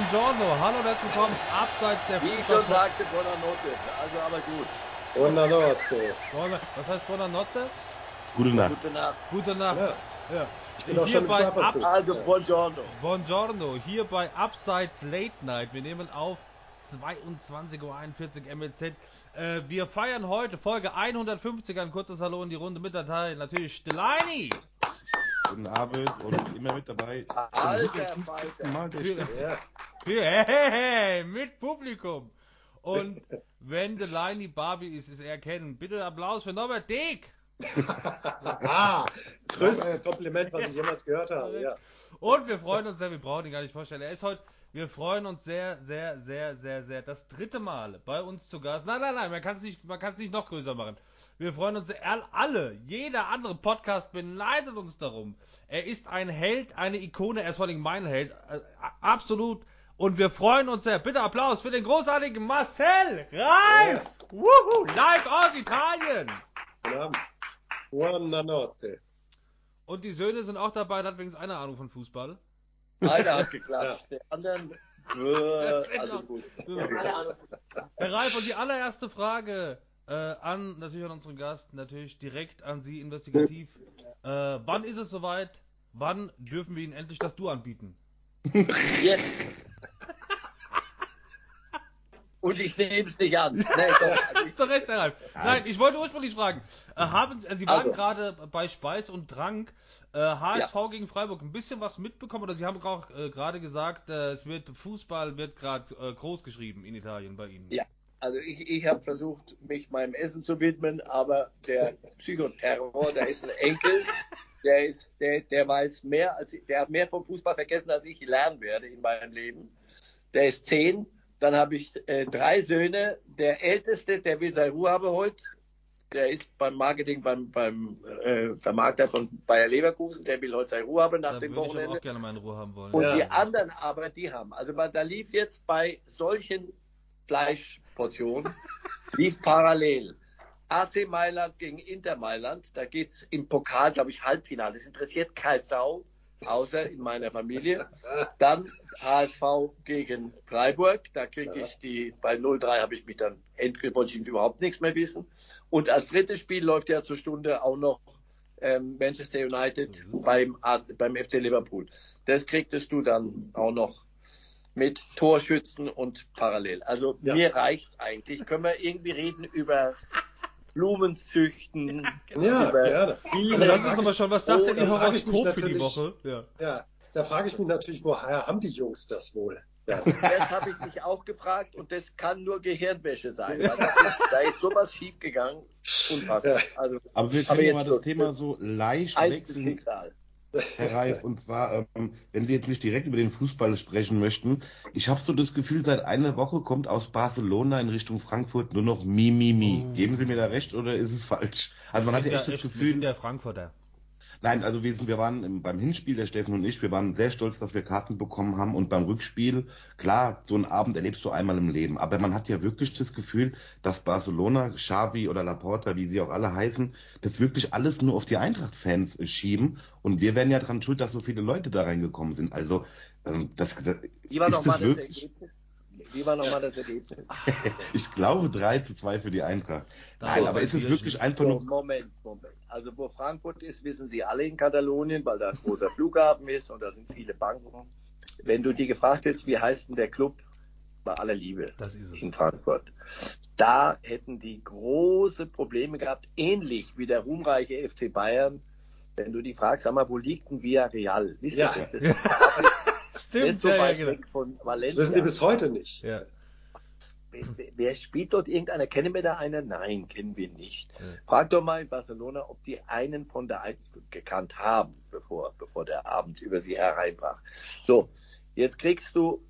Buongiorno, hallo und herzlich willkommen abseits der Wie ich schon sagte, Buonanotte. Also aber gut. Buonanotte. Buona- Was heißt Buonanotte? Gute Nacht. Gute Nacht. Gute Nacht. Ja, Ja. ich bin auch Hier schon im bei Schlafanzug. Also. Buongiorno. Buongiorno, hier bei Abseits Late Night. Wir nehmen auf 22.41 Uhr MEZ. Äh, wir feiern heute Folge 150. Ein kurzes Hallo in die Runde mit Datei. Natürlich Delaney. Guten Abend und immer mit dabei. Alter Zum 150. Falter. Mal der. Ja. Hey, mit Publikum. Und wenn Delaney Barbie ist, ist er kennen. Bitte Applaus für Norbert Dick. Ah, größtes Kompliment, was ich jemals gehört habe. Ja. Und wir freuen uns sehr, wir brauchen ihn gar nicht vorstellen. Er ist heute, wir freuen uns sehr, sehr, sehr, sehr, sehr. Das dritte Mal bei uns zu Gast. Nein, nein, nein, man kann es nicht, man kann es nicht noch größer machen. Wir freuen uns alle, jeder andere Podcast beneidet uns darum. Er ist ein Held, eine Ikone, er ist vor allem mein Held, äh, absolut. Und wir freuen uns sehr. Bitte Applaus für den großartigen Marcel Reif! Wuhu, live aus Italien! Guten Abend. Buonanotte. Und die Söhne sind auch dabei, hat wenigstens eine Ahnung von Fußball. Einer hat geklatscht. Der anderen. Also so. Keine Ahnung. Herr Reif, und die allererste Frage äh, an natürlich an unseren Gast, natürlich direkt an Sie investigativ. Äh, wann ist es soweit? Wann dürfen wir Ihnen endlich das Du anbieten? Jetzt. Und ich nehme es nicht an. Nee, doch. Also Zu Recht, Herr Reif. Nein, ich wollte ursprünglich fragen. Äh, haben, Sie- äh, Sie waren Also. gerade bei Speis und Trank. Äh, HSV gegen Freiburg. Ein bisschen was mitbekommen? Oder Sie haben auch äh, gerade gesagt, äh, es wird Fußball wird gerade äh, groß geschrieben in Italien bei Ihnen. ja. Also ich, ich habe versucht, mich meinem Essen zu widmen, aber der Psychoterror, da ist ein Enkel, der ist, der, der weiß mehr als ich, der hat mehr vom Fußball vergessen, als ich lernen werde in meinem Leben. Der ist zehn. Dann habe ich äh, drei Söhne. Der älteste, der will seine Ruhe haben heute. Der ist beim Marketing, beim, beim äh, Vermarkter von Bayer Leverkusen. Der will heute seine Ruhe haben nach Da dem würde ich aber Wochenende. auch gerne meine Ruhe haben wollen. Und Ja. die anderen aber, die haben. Also man, da lief jetzt bei solchen Fleischportionen, lief parallel. AC Mailand gegen Inter Mailand, da geht's im Pokal, glaube ich, Halbfinale. Das interessiert kein Sau, außer in meiner Familie. Dann HSV gegen Freiburg, da kriege ich die, bei 0-3 habe ich mich dann, endgültig wollte ich überhaupt nichts mehr wissen. Und als drittes Spiel läuft ja zur Stunde auch noch ähm, Manchester United beim, A- beim FC Liverpool. Das kriegtest du dann auch noch mit Torschützen und parallel. Also Ja. mir reicht's eigentlich. Können wir irgendwie reden über Blumenzüchten, Ja, über gerne. Bienen. Aber lass uns aber schon, was sagt Oh, denn da Ihr frage ich mich Horoskop für die natürlich- Woche? Ja. Ja, da frage ich mich natürlich, woher haben die Jungs das wohl? Ja. Das habe ich mich auch gefragt und das kann nur Gehirnwäsche sein. Weil das ist, da ist sowas schiefgegangen. Unfassbar. Also, Aber wir Aber können ja jetzt mal das. Thema so leicht einziges wechseln. Herr Reif. Und zwar, ähm, wenn Sie jetzt nicht direkt über den Fußball sprechen möchten, ich habe so das Gefühl, seit einer Woche kommt aus Barcelona in Richtung Frankfurt nur noch Mi, Mi, Mi. Oh. Geben Sie mir da recht oder ist es falsch? Also man hat ja echt das Wir sind Gefühl, der Frankfurter. Nein, also wir, sind, wir waren im, beim Hinspiel, der Steffen und ich, wir waren sehr stolz, dass wir Karten bekommen haben. Und beim Rückspiel, klar, so einen Abend erlebst du einmal im Leben. Aber man hat ja wirklich das Gefühl, dass Barcelona, Xavi oder Laporta, wie sie auch alle heißen, das wirklich alles nur auf die Eintracht-Fans schieben. Und wir werden ja dran schuld, dass so viele Leute da reingekommen sind. Also, ähm, das, das Wie war ist nochmal das das wirklich? Ergebnis? Wie war nochmal das Ergebnis? Ich glaube 3 zu 2 für die Eintracht. Nein, Da aber ist es wirklich einfach nur Moment, Moment. Also wo Frankfurt ist, wissen Sie alle in Katalonien, weil da ein großer Flughafen ist und da sind viele Banken. Wenn du die gefragt hättest, wie heißt denn der Club? Bei aller Liebe Das ist es. in Frankfurt. Da hätten die große Probleme gehabt, ähnlich wie der ruhmreiche FC Bayern. Wenn du die fragst, sag mal, wo liegt denn Villarreal? Wisst ihr Ja. das? Das ist Stimmt, so ja, ja, weit genau. weg von Das Valencia. wissen die bis heute nicht. Ja. Wer spielt dort irgendeiner? Kennen wir da einen? Nein, kennen wir nicht. Ja. Frag doch mal in Barcelona, ob die einen von der Eintracht gekannt haben, bevor, bevor der Abend über sie hereinbrach. So, jetzt kriegst du,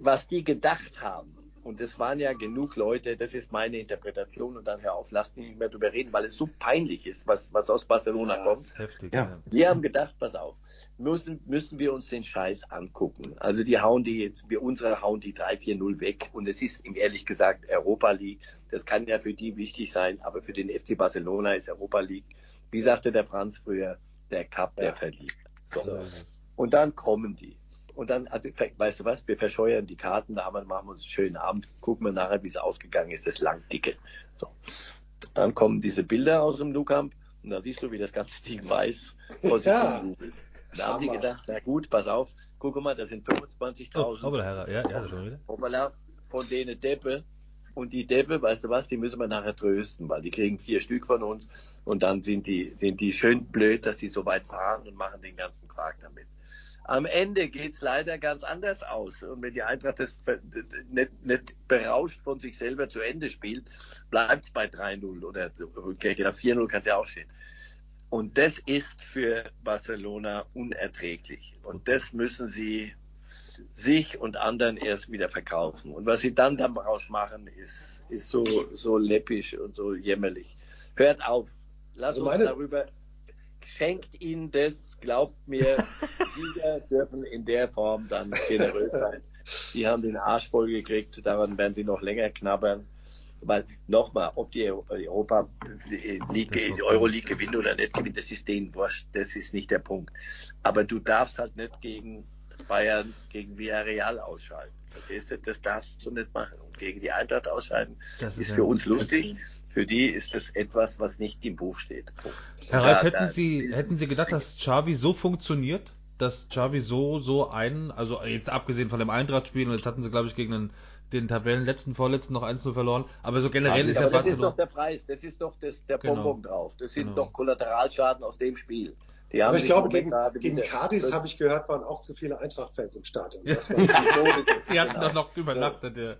was die gedacht haben. Und es waren ja genug Leute, das ist meine Interpretation und dann hör auf, lasst mich nicht mehr drüber reden, weil es so peinlich ist, was, was aus Barcelona Ja. kommt. Heftig. Ja. Wir haben gedacht, pass auf, müssen, müssen wir uns den Scheiß angucken. Also die hauen die jetzt, wir unsere hauen die 3-4-0 weg und es ist ihm ehrlich gesagt Europa League. Das kann ja für die wichtig sein, aber für den FC Barcelona ist Europa League, wie sagte der Franz früher, der Cup, der Ja. verliebt. So So. Und dann kommen die. Und dann, also, weißt du was, wir verscheuern die Karten, da haben wir, machen wir uns einen schönen Abend, gucken wir nachher, wie es ausgegangen ist, das lang dicke. So. Dann kommen diese Bilder aus dem Lukamp und da siehst du, wie das ganze Ding weiß vor sich Ja. Da haben die gedacht, na gut, pass auf, guck mal, das sind 25.000 Oh, hoppala. Ja, ja, das schon wieder. Hoppala, von denen Deppe. Und die Deppe, weißt du was, die müssen wir nachher trösten, weil die kriegen vier Stück von uns und dann sind die, sind die schön blöd, dass die so weit fahren und machen den ganzen Quark damit. Am Ende geht's leider ganz anders aus. Und wenn die Eintracht das nicht, nicht berauscht von sich selber zu Ende spielt, bleibt's bei 3-0 oder so. Okay, genau, 4-0 kann es ja auch stehen. Und das ist für Barcelona unerträglich. Und das müssen sie sich und anderen erst wieder verkaufen. Und was sie dann daraus machen, ist, ist so, so läppisch und so jämmerlich. Hört auf. Lasst Also uns meine- darüber. Schenkt ihnen das, glaubt mir, Sieger dürfen in der Form dann generös sein. Die haben den Arsch voll gekriegt, daran werden sie noch länger knabbern. Weil nochmal, ob die Europa League, die Euroleague gewinnen oder nicht gewinnen, das ist denen wurscht, das ist nicht der Punkt. Aber du darfst halt nicht gegen Bayern, gegen Villarreal ausscheiden. Verstehst du? Das darfst du nicht machen. Und gegen die Eintracht ausscheiden Das ist, ist für uns lustig. Für die ist das etwas, was nicht im Buch steht. Herr Da- Reif, da- hätten Sie, hätten Sie gedacht, dass Xavi so funktioniert? Dass Xavi so, so einen, also jetzt abgesehen von dem Eintracht-Spiel, und jetzt hatten sie, glaube ich, gegen den, den Tabellenletzten, Vorletzten noch 1-0 verloren, aber so generell ist ja aber das ist Barcelona. doch der Preis, das ist doch das, der Genau. Bonbon drauf. Das sind Genau. doch Kollateralschaden aus dem Spiel. Die haben Aber ich glaube, gegen, gegen das- habe ich gehört, waren auch zu viele Eintracht-Fans im Stadion. Ja. Das war Sie hatten Genau. doch noch übernachtet, ja.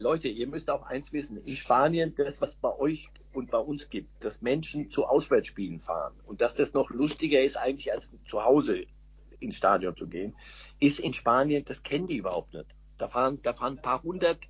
Leute, ihr müsst auch eins wissen. In Spanien, das, was bei euch und bei uns gibt, dass Menschen zu Auswärtsspielen fahren und dass das noch lustiger ist eigentlich als zu Hause ins Stadion zu gehen, ist in Spanien, das kennen die überhaupt nicht. Da fahren, da fahren ein paar hundert,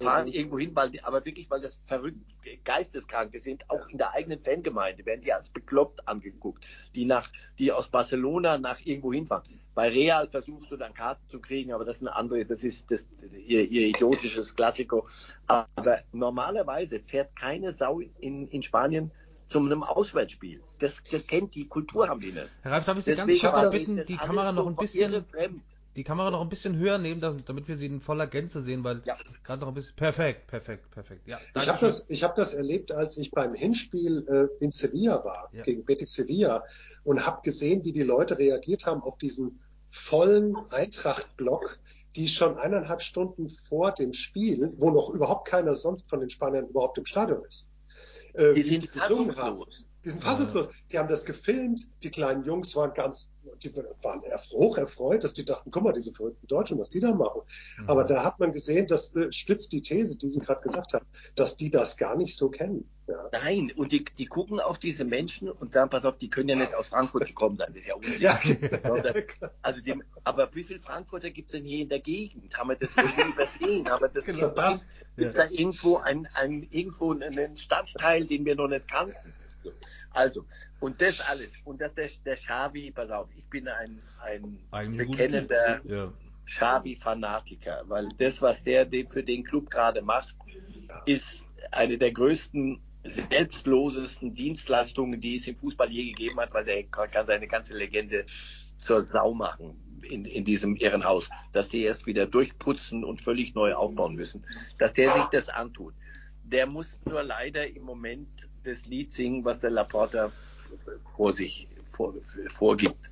fahren Mhm. irgendwo hin, weil die, aber wirklich, weil das verrückt Geisteskranke sind, auch in der eigenen Fangemeinde werden die als bekloppt angeguckt, die nach, die aus Barcelona nach irgendwo hinfahren. Bei Real versuchst du dann Karten zu kriegen, aber das ist eine andere, das ist das, ihr, ihr idiotisches Klassiko. Aber normalerweise fährt keine Sau in, in Spanien zu einem Auswärtsspiel. Das, das kennt die Kultur haben die nicht. Herr Reif, darf ich Sie ganz Deswegen kurz war bitten, die Kamera noch ein bisschen, fremd. Die Kamera noch ein bisschen höher nehmen, damit wir sie in voller Gänze sehen, weil Ja. das ist gerade noch ein bisschen, perfekt, perfekt, perfekt, ja. Ich habe das, ich hab das erlebt, als ich beim Hinspiel äh, in Sevilla war, Ja. gegen Betis Sevilla, und habe gesehen, wie die Leute reagiert haben auf diesen vollen Eintracht-Block, die schon eineinhalb Stunden vor dem Spiel, wo noch überhaupt keiner sonst von den Spaniern überhaupt im Stadion ist, äh, Die sind gesungen haben. Die sind fassungslos. Die haben das gefilmt. Die kleinen Jungs waren ganz, die waren hoch erfreut, dass die dachten, guck mal, diese verrückten Deutschen, was die da machen. Mhm. Aber da hat man gesehen, das äh, stützt die These, die Sie gerade gesagt haben, dass die das gar nicht so kennen. Ja. Nein, und die, die gucken auf diese Menschen und sagen, pass auf, die können ja nicht aus Frankfurt gekommen sein, das ist ja Unsinn. Ja, Also dem, aber wie viele Frankfurter gibt es denn hier in der Gegend? Haben wir das irgendwie übersehen? Haben wir das Genau, irgendwo- das- Gibt's da irgendwo ein, ein, irgendwo einen Stadtteil, den wir noch nicht kannten? So. Also, und das alles. Und dass der, der Xavi, pass auf, ich bin ein, ein gut. bekennender Ja. Xavi-Fanatiker, weil das, was der de- für den Club gerade macht, ist eine der größten, selbstlosesten Dienstleistungen, die es im Fußball je gegeben hat, weil der kann seine ganze Legende zur Sau machen in, in diesem Irrenhaus, dass die erst wieder durchputzen und völlig neu aufbauen müssen, dass der sich das antut. Der muss nur leider im Moment das Lied singen, was der Laporta vor sich vor, vorgibt.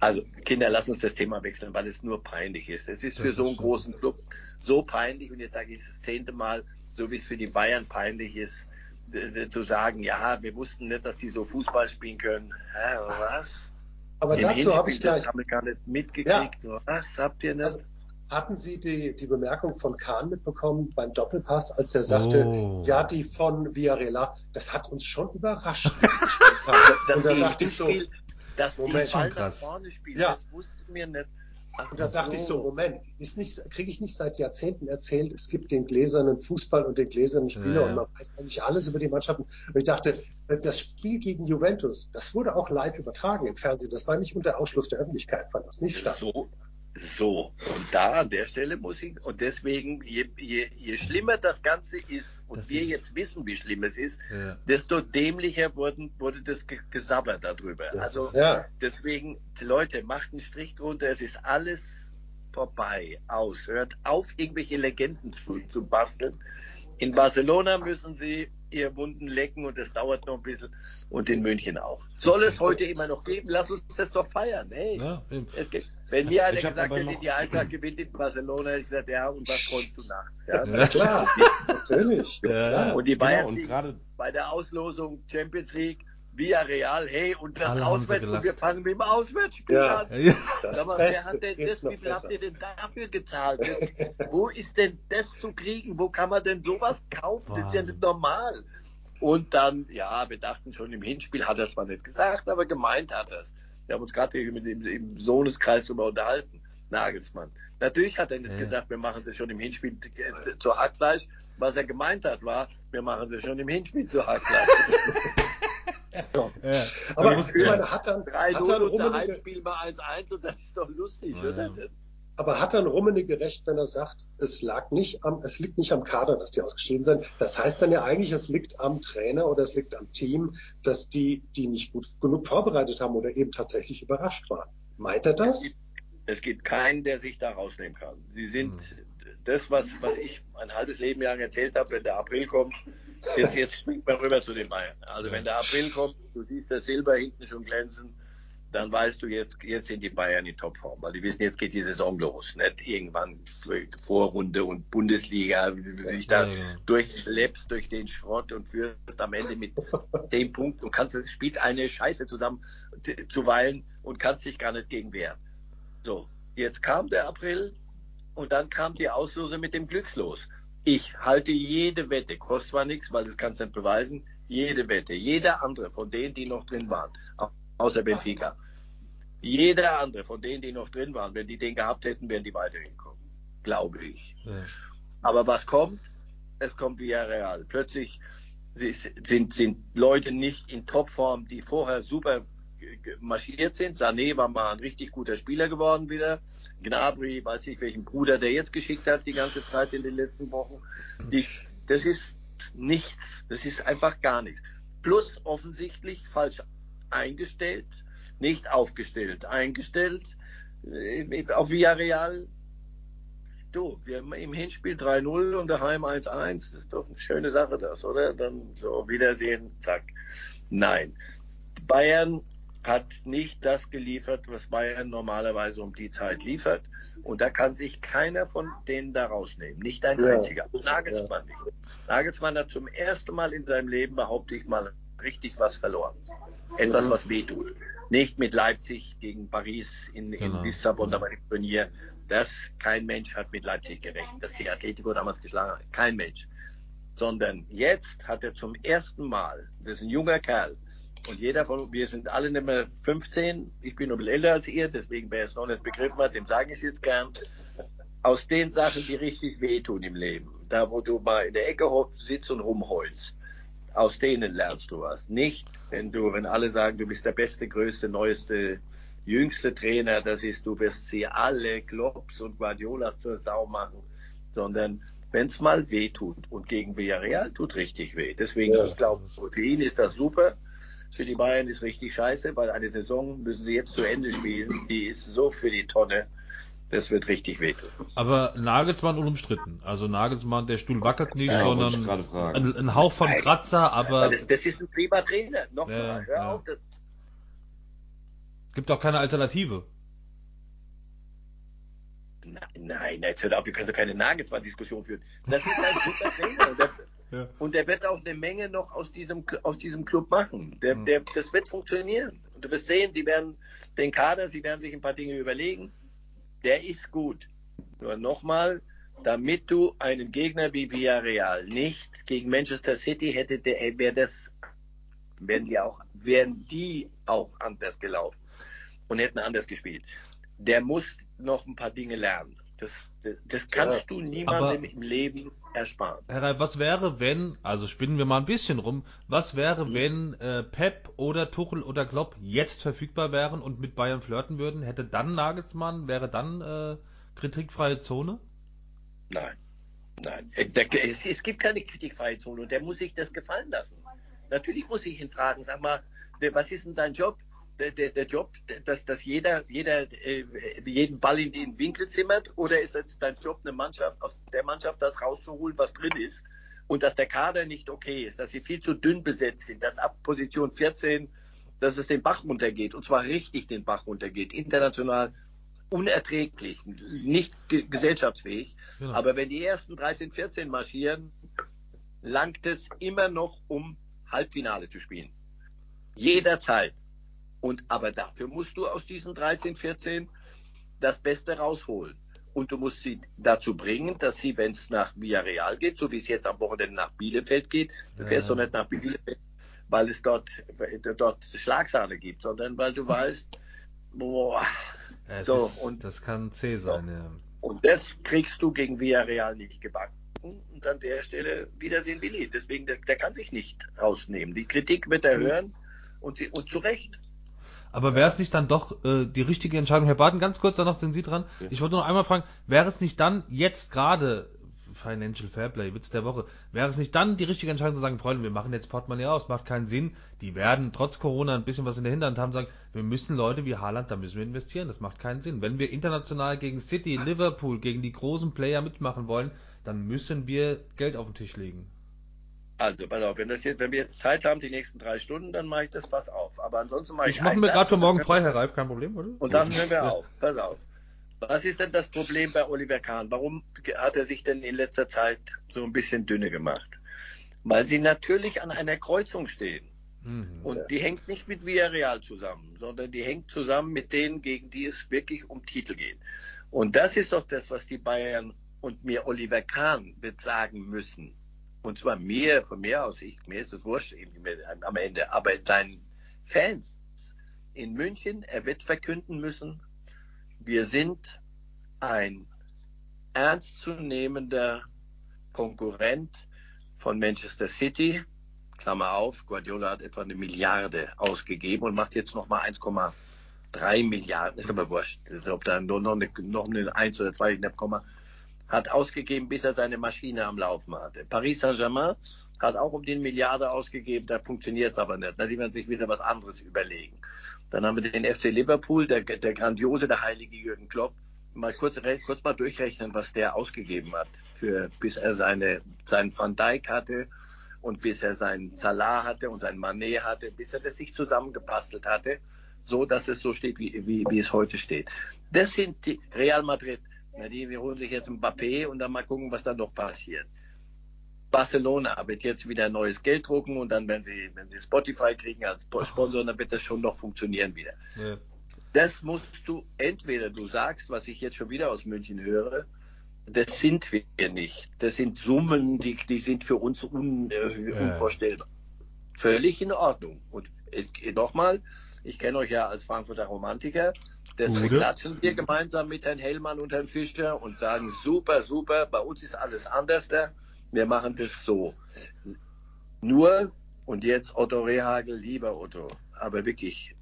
Also Kinder, lass uns das Thema wechseln, weil es nur peinlich ist. Es ist Das für ist so einen so. großen Club so peinlich und jetzt sage ich das zehnte Mal, so wie es für die Bayern peinlich ist, d- zu sagen, ja, wir wussten nicht, dass die so Fußball spielen können. Hä, was? Aber Im dazu habe ich gleich, Das haben wir gar nicht mitgekriegt. Was habt ihr nicht? Also, hatten Sie die, die Bemerkung von Kahn mitbekommen beim Doppelpass, als er sagte, Oh. ja, die von Villarreal, das hat uns schon überrascht. dass und da die dachte ich so, Hinspiel- dass die Moment. Ball Schon nach krass. vorne spielen, Ja. das wussten wir nicht. Ach Und da dachte ich so, Moment, ist nicht, kriege ich nicht seit Jahrzehnten erzählt, es gibt den gläsernen Fußball und den gläsernen Spieler ja. und man weiß eigentlich alles über die Mannschaften. Und ich dachte, das Spiel gegen Juventus, das wurde auch live übertragen im Fernsehen. Das war nicht unter Ausschluss der Öffentlichkeit, fand das nicht statt. So, So, und da an der Stelle muss ich, und deswegen, je, je, je schlimmer das Ganze ist, und Das wir ist- jetzt wissen, wie schlimm es ist, Ja. desto dämlicher wurden, wurde das ge- gesabbert darüber. Das also ist- ja. deswegen, Leute, macht einen Strich drunter, es ist alles vorbei, aus. Hört auf, irgendwelche Legenden zu, zu basteln. In Barcelona müssen sie ihr Wunden lecken und das dauert noch ein bisschen und in München auch. Soll es heute immer noch geben? Lass uns das doch feiern. Hey, Ja, es geht. Wenn mir einer gesagt hätte, die Eintracht gewinnt in Barcelona, hätte ich gesagt, ja, und was träumst du nachts? Ja? Ja. Klar, natürlich. Ja, klar. Und die Genau, Bayern und liegen gerade bei der Auslosung Champions League, Villarreal, hey, und das Alle haben sie Auswärts, und wir fangen mit dem Auswärtsspiel Ja. an. Ja. Das Sag mal, wer hat denn das, wie viel habt besser. ihr denn dafür gezahlt? Wo ist denn das zu kriegen? Wo kann man denn sowas kaufen? Das ist ja Wahnsinn. nicht normal. Und dann, ja, wir dachten schon im Hinspiel, hat er zwar nicht gesagt, aber gemeint hat er es. Wir haben uns gerade mit dem im Sohneskreis darüber unterhalten. Nagelsmann. Natürlich hat er nicht Ja. gesagt, wir machen das schon im Hinspiel zu Hackfleisch. Was er gemeint hat, war, wir machen das schon im Hinspiel zu Hackfleisch. Ja. Aber muss- ich meine, hat dann, Drei hat 0 dann Rummenigge, Heimspiel mal 1-1 und das ist doch lustig, Ja, oder? Aber hat dann Rummenigge recht, wenn er sagt, es lag nicht am, es liegt nicht am Kader, dass die ausgeschieden sind. Das heißt dann ja eigentlich, es liegt am Trainer oder es liegt am Team, dass die, die nicht gut genug vorbereitet haben oder eben tatsächlich überrascht waren. Meint er das? Es gibt keinen, der sich da rausnehmen kann. Sie sind Hm. das, was, was ich ein halbes Leben lang erzählt habe, wenn der April kommt, jetzt, jetzt springt man rüber zu den Bayern. Also wenn der April kommt, du siehst das Silber hinten schon glänzen, dann weißt du, jetzt, jetzt sind die Bayern in Topform. Weil die wissen, jetzt geht die Saison los. Nicht irgendwann Vorrunde und Bundesliga, wie du dich da Ja, durchschleppst durch den Schrott und führst am Ende mit zehn Punkten und kannst, spielt eine Scheiße zusammen zuweilen und kannst dich gar nicht gegen wehren. So, jetzt kam der April und dann kam die Auslose mit dem Glückslos. Ich halte jede Wette, kostet zwar nichts, weil das kannst du nicht beweisen, jede Wette, jeder andere von denen, die noch drin waren, außer Benfica, jeder andere von denen, die noch drin waren, wenn die den gehabt hätten, wären die weitergekommen. Glaube ich. Ja. Aber was kommt? Es kommt Villarreal. Plötzlich sind, sind Leute nicht in Topform, die vorher super marschiert sind. Sané war mal ein richtig guter Spieler geworden wieder. Gnabry, weiß ich welchen Bruder der jetzt geschickt hat die ganze Zeit in den letzten Wochen. Die, das ist nichts. Das ist einfach gar nichts. Plus offensichtlich falsch eingestellt, nicht aufgestellt, eingestellt. Äh, Auf Villarreal Du, wir haben im Hinspiel 3-0 und daheim 1-1. Das ist doch eine schöne Sache, das, oder? Dann so, Wiedersehen, zack. Nein. Bayern hat nicht das geliefert, was Bayern normalerweise um die Zeit liefert. Und da kann sich keiner von denen da rausnehmen. Nicht ein Ja. einziger. Nagelsmann nicht. Nagelsmann hat zum ersten Mal in seinem Leben, behaupte ich mal, richtig was verloren. Etwas, Mhm. was wehtut. Nicht mit Leipzig gegen Paris in, in Genau. Lissabon, da war im Turnier. Das, kein Mensch hat mit Leipzig gerechnet, dass die Atletico damals geschlagen hat. Kein Mensch. Sondern jetzt hat er zum ersten Mal, das ist ein junger Kerl, und jeder von, wir sind alle nicht mehr 15, ich bin noch ein bisschen älter als ihr, deswegen, wer es noch nicht begriffen hat, dem sage ich es jetzt gern. Aus den Sachen, die richtig wehtun im Leben, da wo du mal in der Ecke sitzt und rumheulst, aus denen lernst du was. Nicht, wenn du, wenn alle sagen, du bist der beste, größte, neueste, jüngste Trainer, das ist, du wirst sie alle Klopps und Guardiolas zur Sau machen, sondern wenn es mal weh tut und gegen Villarreal tut richtig weh. Deswegen, Ja. ich glaube, für ihn ist das super. Für die Bayern ist richtig scheiße, weil eine Saison müssen sie jetzt zu Ende spielen. Die ist so für die Tonne. Das wird richtig wehtun. Aber Nagelsmann unumstritten. Also Nagelsmann, der Stuhl wackelt nicht, Ja, sondern ein, ein Hauch von. Kratzer, aber das, das ist ein prima Trainer. Nochmal, Ja, hör ja. auf. Das, es gibt auch keine Alternative. nein, nein, jetzt hört auf, wir können doch keine Nagelsmann-Diskussion führen. Das ist ein super Trainer. Und der, Ja. und der wird auch eine Menge noch aus diesem, aus diesem Club machen. Der, Mhm. der, das wird funktionieren. Und du wirst sehen, sie werden den Kader, sie werden sich ein paar Dinge überlegen. Der ist gut. Nur nochmal, damit du einen Gegner wie Villarreal nicht gegen Manchester City hätte, der wäre das, wären die auch, wären die auch anders gelaufen und hätten anders gespielt. Der muss noch ein paar Dinge lernen. Das Das, kannst ja, du niemandem im Leben ersparen. Herr Reif, was wäre, wenn, also spinnen wir mal ein bisschen rum, was wäre, mhm. wenn äh, Pep oder Tuchel oder Klopp jetzt verfügbar wären und mit Bayern flirten würden? Hätte dann Nagelsmann, wäre dann äh, kritikfreie Zone? Nein. Nein. Äh, es, es gibt keine kritikfreie Zone und der muss sich das gefallen lassen. Natürlich muss ich ihn fragen, sag mal, was ist denn dein Job? Der, der, Job, dass, dass jeder, jeder äh, jeden Ball in den Winkel zimmert? Oder ist jetzt dein Job, eine Mannschaft, aus der Mannschaft das rauszuholen, was drin ist? Und dass der Kader nicht okay ist, dass sie viel zu dünn besetzt sind, dass ab Position 14, dass es den Bach runtergeht. Und zwar richtig den Bach runtergeht. International unerträglich, nicht ge gesellschaftsfähig. Genau. Aber wenn die ersten 13, 14 marschieren, langt es immer noch, um Halbfinale zu spielen. Jederzeit. Und aber dafür musst du aus diesen 13, 14 das Beste rausholen. Und du musst sie dazu bringen, dass sie, wenn es nach Villarreal geht, so wie es jetzt am Wochenende nach Bielefeld geht, du fährst doch nicht nach Bielefeld, weil es dort, dort Schlagsahne gibt, sondern weil du weißt, boah, es so, ist, und das kann zäh sein, so. ja. Und das kriegst du gegen Villarreal nicht gebacken. Und an der Stelle Wiedersehen Willi. Deswegen, der, der kann sich nicht rausnehmen. Die Kritik wird er hören und, sie, und zu Recht. Aber wäre es nicht dann doch äh, die richtige Entscheidung? Herr Barton, ganz kurz, danach sind Sie dran. Ja. Ich wollte noch einmal fragen, wäre es nicht dann jetzt gerade Financial Fairplay, Witz der Woche, wäre es nicht dann die richtige Entscheidung zu sagen, Freunde, wir machen jetzt Portemonnaie aus, macht keinen Sinn. Die werden trotz Corona ein bisschen was in der Hinterhand haben, sagen, wir müssen Leute wie Haaland, da müssen wir investieren, das macht keinen Sinn. Wenn wir international gegen City, Liverpool, gegen die großen Player mitmachen wollen, dann müssen wir Geld auf den Tisch legen. Also, pass auf, wenn, das jetzt, wenn wir jetzt Zeit haben, die nächsten drei Stunden, dann mache ich das Fass auf. Aber ansonsten mache ich. Ich mache mir gerade für morgen frei, Herr Reif, kein Problem, oder? Und dann hören wir auf. Pass auf. Was ist denn das Problem bei Oliver Kahn? Warum hat er sich denn in letzter Zeit so ein bisschen dünne gemacht? Weil sie natürlich an einer Kreuzung stehen. Mhm, und die hängt nicht mit Villarreal zusammen, sondern die hängt zusammen mit denen, gegen die es wirklich um Titel geht. Und das ist doch das, was die Bayern und mir Oliver Kahn wird sagen müssen. Und zwar mir, von mir aus, ich, mir ist es wurscht am Ende, aber deinen Fans in München, er wird verkünden müssen, wir sind ein ernstzunehmender Konkurrent von Manchester City. Klammer auf, Guardiola hat etwa eine Milliarde ausgegeben und macht jetzt nochmal 1,3 Milliarden. Ist aber wurscht. Ob da noch eine, noch eine 1 oder 2 knapp Komma hat ausgegeben, bis er seine Maschine am Laufen hatte. Paris Saint-Germain hat auch um die Milliarde ausgegeben, da funktioniert es aber nicht. Da die werden sich wieder was anderes überlegen. Dann haben wir den FC Liverpool, der, der grandiose, der heilige Jürgen Klopp. Mal kurz, kurz mal durchrechnen, was der ausgegeben hat, für, bis er seine, seinen Van Dijk hatte und bis er seinen Salah hatte und seinen Manet hatte, bis er das sich zusammengepastelt hatte, so dass es so steht, wie, wie, wie es heute steht. Das sind die Real Madrid. Ja, die, wir holen sich jetzt ein Mbappé und dann mal gucken, was da noch passiert. Barcelona wird jetzt wieder neues Geld drucken und dann, wenn sie, wenn sie Spotify kriegen als Sponsor, dann wird das schon noch funktionieren wieder. Ja. Das musst du entweder du sagst, was ich jetzt schon wieder aus München höre, das sind wir nicht. Das sind Summen, die, die sind für uns un, äh, unvorstellbar. Ja. Völlig in Ordnung. Und nochmal, ich kenne euch ja als Frankfurter Romantiker. Deswegen klatschen wir gemeinsam mit Herrn Hellmann und Herrn Fischer und sagen, super, super, bei uns ist alles anders da. Wir machen das so. Nur, und jetzt Otto Rehagel, lieber Otto, aber wirklich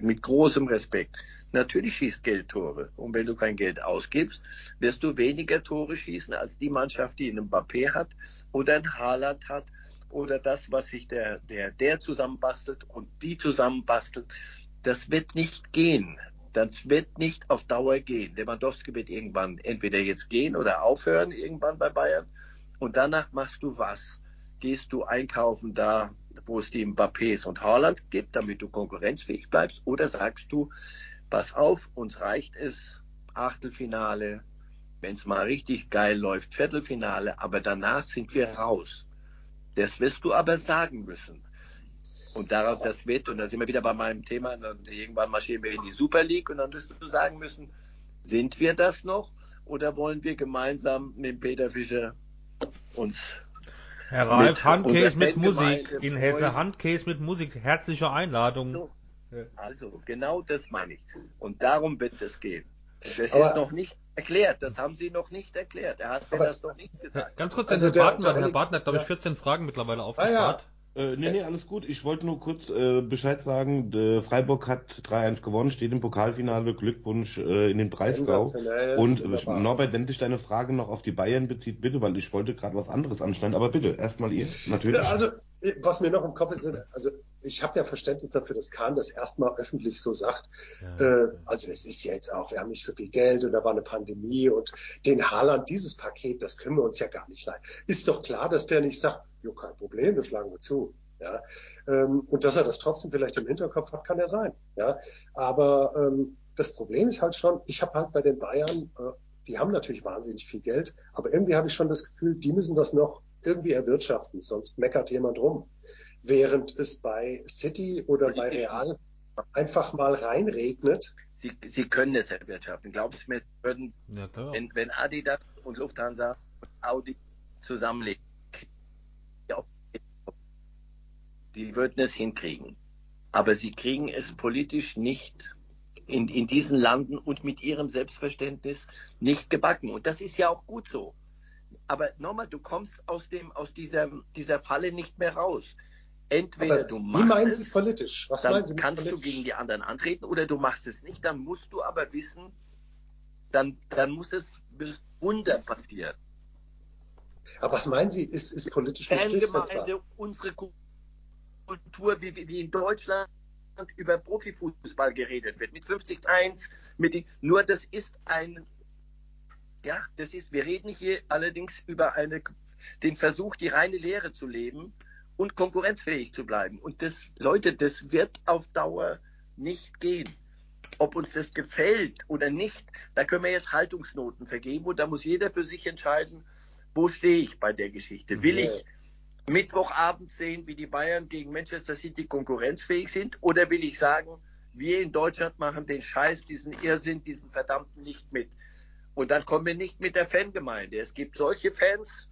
mit großem Respekt. Natürlich schießt Geld Tore. Und wenn du kein Geld ausgibst, wirst du weniger Tore schießen als die Mannschaft, die einen Mbappé hat oder einen Haaland hat oder das, was sich der, der, der zusammenbastelt und die zusammenbastelt. Das wird nicht gehen. Das wird nicht auf Dauer gehen. Lewandowski wird irgendwann entweder jetzt gehen oder aufhören irgendwann bei Bayern. Und danach machst du was? Gehst du einkaufen da, wo es die Mbappés und Haaland gibt, damit du konkurrenzfähig bleibst? Oder sagst du, pass auf, uns reicht es, Achtelfinale, wenn es mal richtig geil läuft, Viertelfinale, aber danach sind wir raus. Das wirst du aber sagen müssen. Und darauf das wird, und da sind wir wieder bei meinem Thema, dann irgendwann marschieren wir in die Super League und dann wirst du sagen müssen, sind wir das noch oder wollen wir gemeinsam mit Peter Fischer uns Herr Ralf, Handcase mit Musik. In Hesse Handcase mit Musik. Herzliche Einladung. So, also, genau das meine ich. Und darum wird es gehen. Das Aber ist noch nicht erklärt. Das haben Sie noch nicht erklärt. Er hat mir Aber- das noch nicht gesagt. Ganz kurz, Also Herr der Herr Barton hat, glaube ich, ja. 14 Fragen mittlerweile Ah, aufgespart. Äh, nee, nee, alles gut. Ich wollte nur kurz äh, Bescheid sagen. Der Freiburg hat 3-1 gewonnen, steht im Pokalfinale. Glückwunsch äh, in den Breisgau. Und äh, wunderbar. Norbert, wenn dich deine Frage noch auf die Bayern bezieht, bitte, weil ich wollte gerade was anderes anschneiden. Aber bitte, erstmal ihr, natürlich. Also, was mir noch im Kopf ist, also ich habe ja Verständnis dafür, dass Kahn das erstmal öffentlich so sagt. Ja. Äh, also es ist ja jetzt auch, wir haben nicht so viel Geld und da war eine Pandemie und den Haaland, dieses Paket, das können wir uns ja gar nicht leisten. Ist doch klar, dass der nicht sagt, jo, kein Problem, wir schlagen wir zu. Ja, ähm, und dass er das trotzdem vielleicht im Hinterkopf hat, kann ja sein. Ja, aber ähm, das Problem ist halt schon, ich habe halt bei den Bayern, äh, die haben natürlich wahnsinnig viel Geld, aber irgendwie habe ich schon das Gefühl, die müssen das noch irgendwie erwirtschaften, sonst meckert jemand rum. Während es bei City oder bei Real einfach mal reinregnet. Sie, Sie können es erwirtschaften. Glauben Sie mir, würden, ja, wenn, wenn Adidas und Lufthansa und Audi zusammenlegen, die würden es hinkriegen. Aber sie kriegen es politisch nicht in, in diesen Landen und mit ihrem Selbstverständnis nicht gebacken. Und das ist ja auch gut so. Aber nochmal, du kommst aus, dem, aus dieser, dieser Falle nicht mehr raus. Entweder Aber du wie machst meinen es, Sie politisch? Was dann meinen Sie kannst du politisch? gegen die anderen antreten oder du machst es nicht. Dann musst du aber wissen, dann, dann muss es bis Wunder passieren. Aber was meinen Sie, ist, ist politisch nicht? Fangemeinde, unsere Kultur, wie, wie in Deutschland über Profifußball geredet wird, mit 50-1, mit die, nur das ist ein, ja, das ist, wir reden hier allerdings über eine, den Versuch, die reine Lehre zu leben und konkurrenzfähig zu bleiben. Und das, Leute, das wird auf Dauer nicht gehen. Ob uns das gefällt oder nicht, da können wir jetzt Haltungsnoten vergeben und da muss jeder für sich entscheiden, wo stehe ich bei der Geschichte. Will ich Mittwochabend sehen, wie die Bayern gegen Manchester City konkurrenzfähig sind? Oder will ich sagen, wir in Deutschland machen den Scheiß, diesen Irrsinn, diesen verdammten nicht mit? Und dann kommen wir nicht mit der Fangemeinde. Es gibt solche Fans,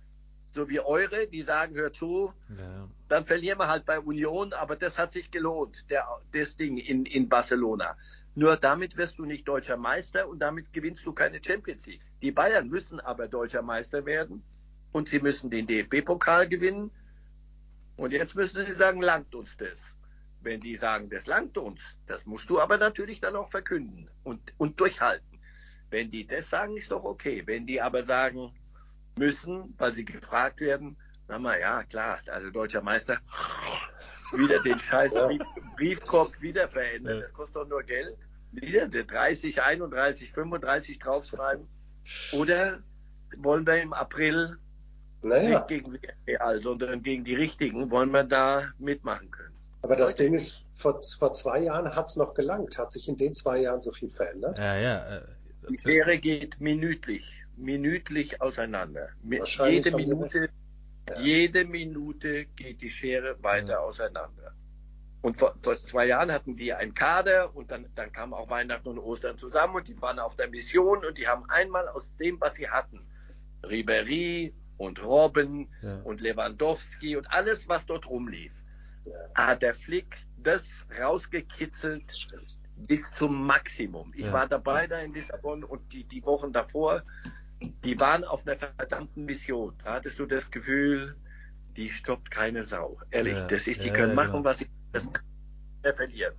so wie eure, die sagen, hör zu, Ja. dann verlieren wir halt bei Union, aber das hat sich gelohnt, der, das Ding in, in Barcelona. Nur damit wirst du nicht deutscher Meister und damit gewinnst du keine Champions League. Die Bayern müssen aber deutscher Meister werden und sie müssen den DFB-Pokal gewinnen. Und jetzt müssen sie sagen, langt uns das. Wenn die sagen, das langt uns, das musst du aber natürlich dann auch verkünden und, und durchhalten. Wenn die das sagen, ist doch okay. Wenn die aber sagen müssen, weil sie gefragt werden, sag mal, ja klar, also deutscher Meister, wieder den scheiß. Brief, Briefkorb wieder verändern, das kostet doch nur Geld. Wieder die 30, 31, 35 draufschreiben. Oder wollen wir im April Naja, nicht gegen Real, sondern gegen die Richtigen, wollen wir da mitmachen können? aber das Ding ist, vor, vor zwei Jahren hat's noch gelangt. Hat sich in den zwei Jahren so viel verändert? Ja, ja. äh, Die Schere geht minütlich, minütlich auseinander. Jede Minute, Ja. jede Minute geht die Schere weiter auseinander. Und vor, vor zwei Jahren hatten die einen Kader und dann, dann kamen auch Weihnachten und Ostern zusammen und die waren auf der Mission und die haben einmal aus dem, was sie hatten, Ribery und Robben Ja. und Lewandowski und alles, was dort rumlief, Ja. hat der Flick das rausgekitzelt bis zum Maximum. Ich Ja. war dabei da in Lissabon und die, die Wochen davor, die waren auf einer verdammten Mission. Da hattest du das Gefühl, die stoppt keine Sau. Ehrlich, Ja. das ist, die Ja, können ja, machen, genau. was sie das können wir verlieren.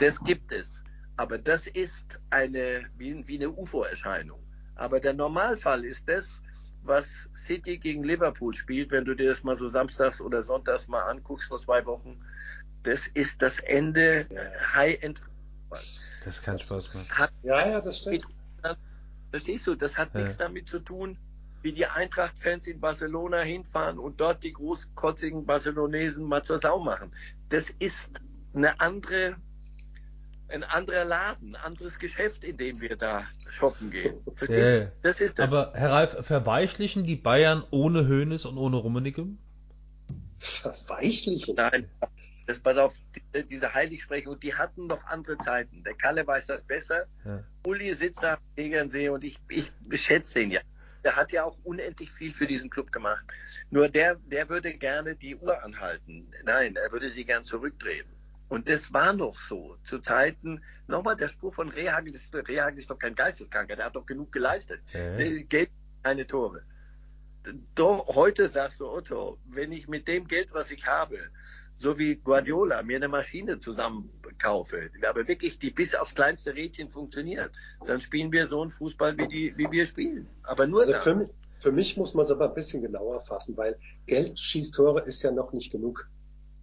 Das gibt es. Aber das ist eine, wie, wie eine UFO-Erscheinung. Aber der Normalfall ist das, was City gegen Liverpool spielt, wenn du dir das mal so samstags oder sonntags mal anguckst vor zwei Wochen. Das ist das Ende High-End. Das kann Das Spaß machen. Hat Ja, ja, das stimmt. Verstehst du, das hat Ja. nichts damit zu tun, wie die Eintracht-Fans in Barcelona hinfahren und dort die großkotzigen Barcelonesen mal zur Sau machen. Das ist eine andere, ein anderer Laden, ein anderes Geschäft, in dem wir da shoppen gehen. Ja. Das ist das. Aber Herr Ralf, verweichlichen die Bayern ohne Hönes und ohne Rummenigge? Verweichlichen. Nein, das pass auf, die- diese Heiligsprechung, die hatten noch andere Zeiten. Der Kalle weiß das besser. Ja. Uli sitzt da am Tegernsee und ich, ich schätze ihn ja. Der hat ja auch unendlich viel für diesen Club gemacht. Nur der, der würde gerne die Uhr anhalten. Nein, er würde sie gern zurückdrehen. Und das war noch so. Zu Zeiten, nochmal der Spruch von Rehagel, ist, Rehagel ist doch kein Geisteskranker, der hat doch genug geleistet. Äh. Geld, keine Tore. Doch, heute sagst du, Otto, wenn ich mit dem Geld, was ich habe, so wie Guardiola, mir eine Maschine zusammenkaufe, aber wirklich die bis aufs kleinste Rädchen funktioniert, dann spielen wir so einen Fußball, wie, die, wie wir spielen. Aber nur Also für mich, für mich muss man es aber ein bisschen genauer fassen, weil Geld schießt Tore ist ja noch nicht genug.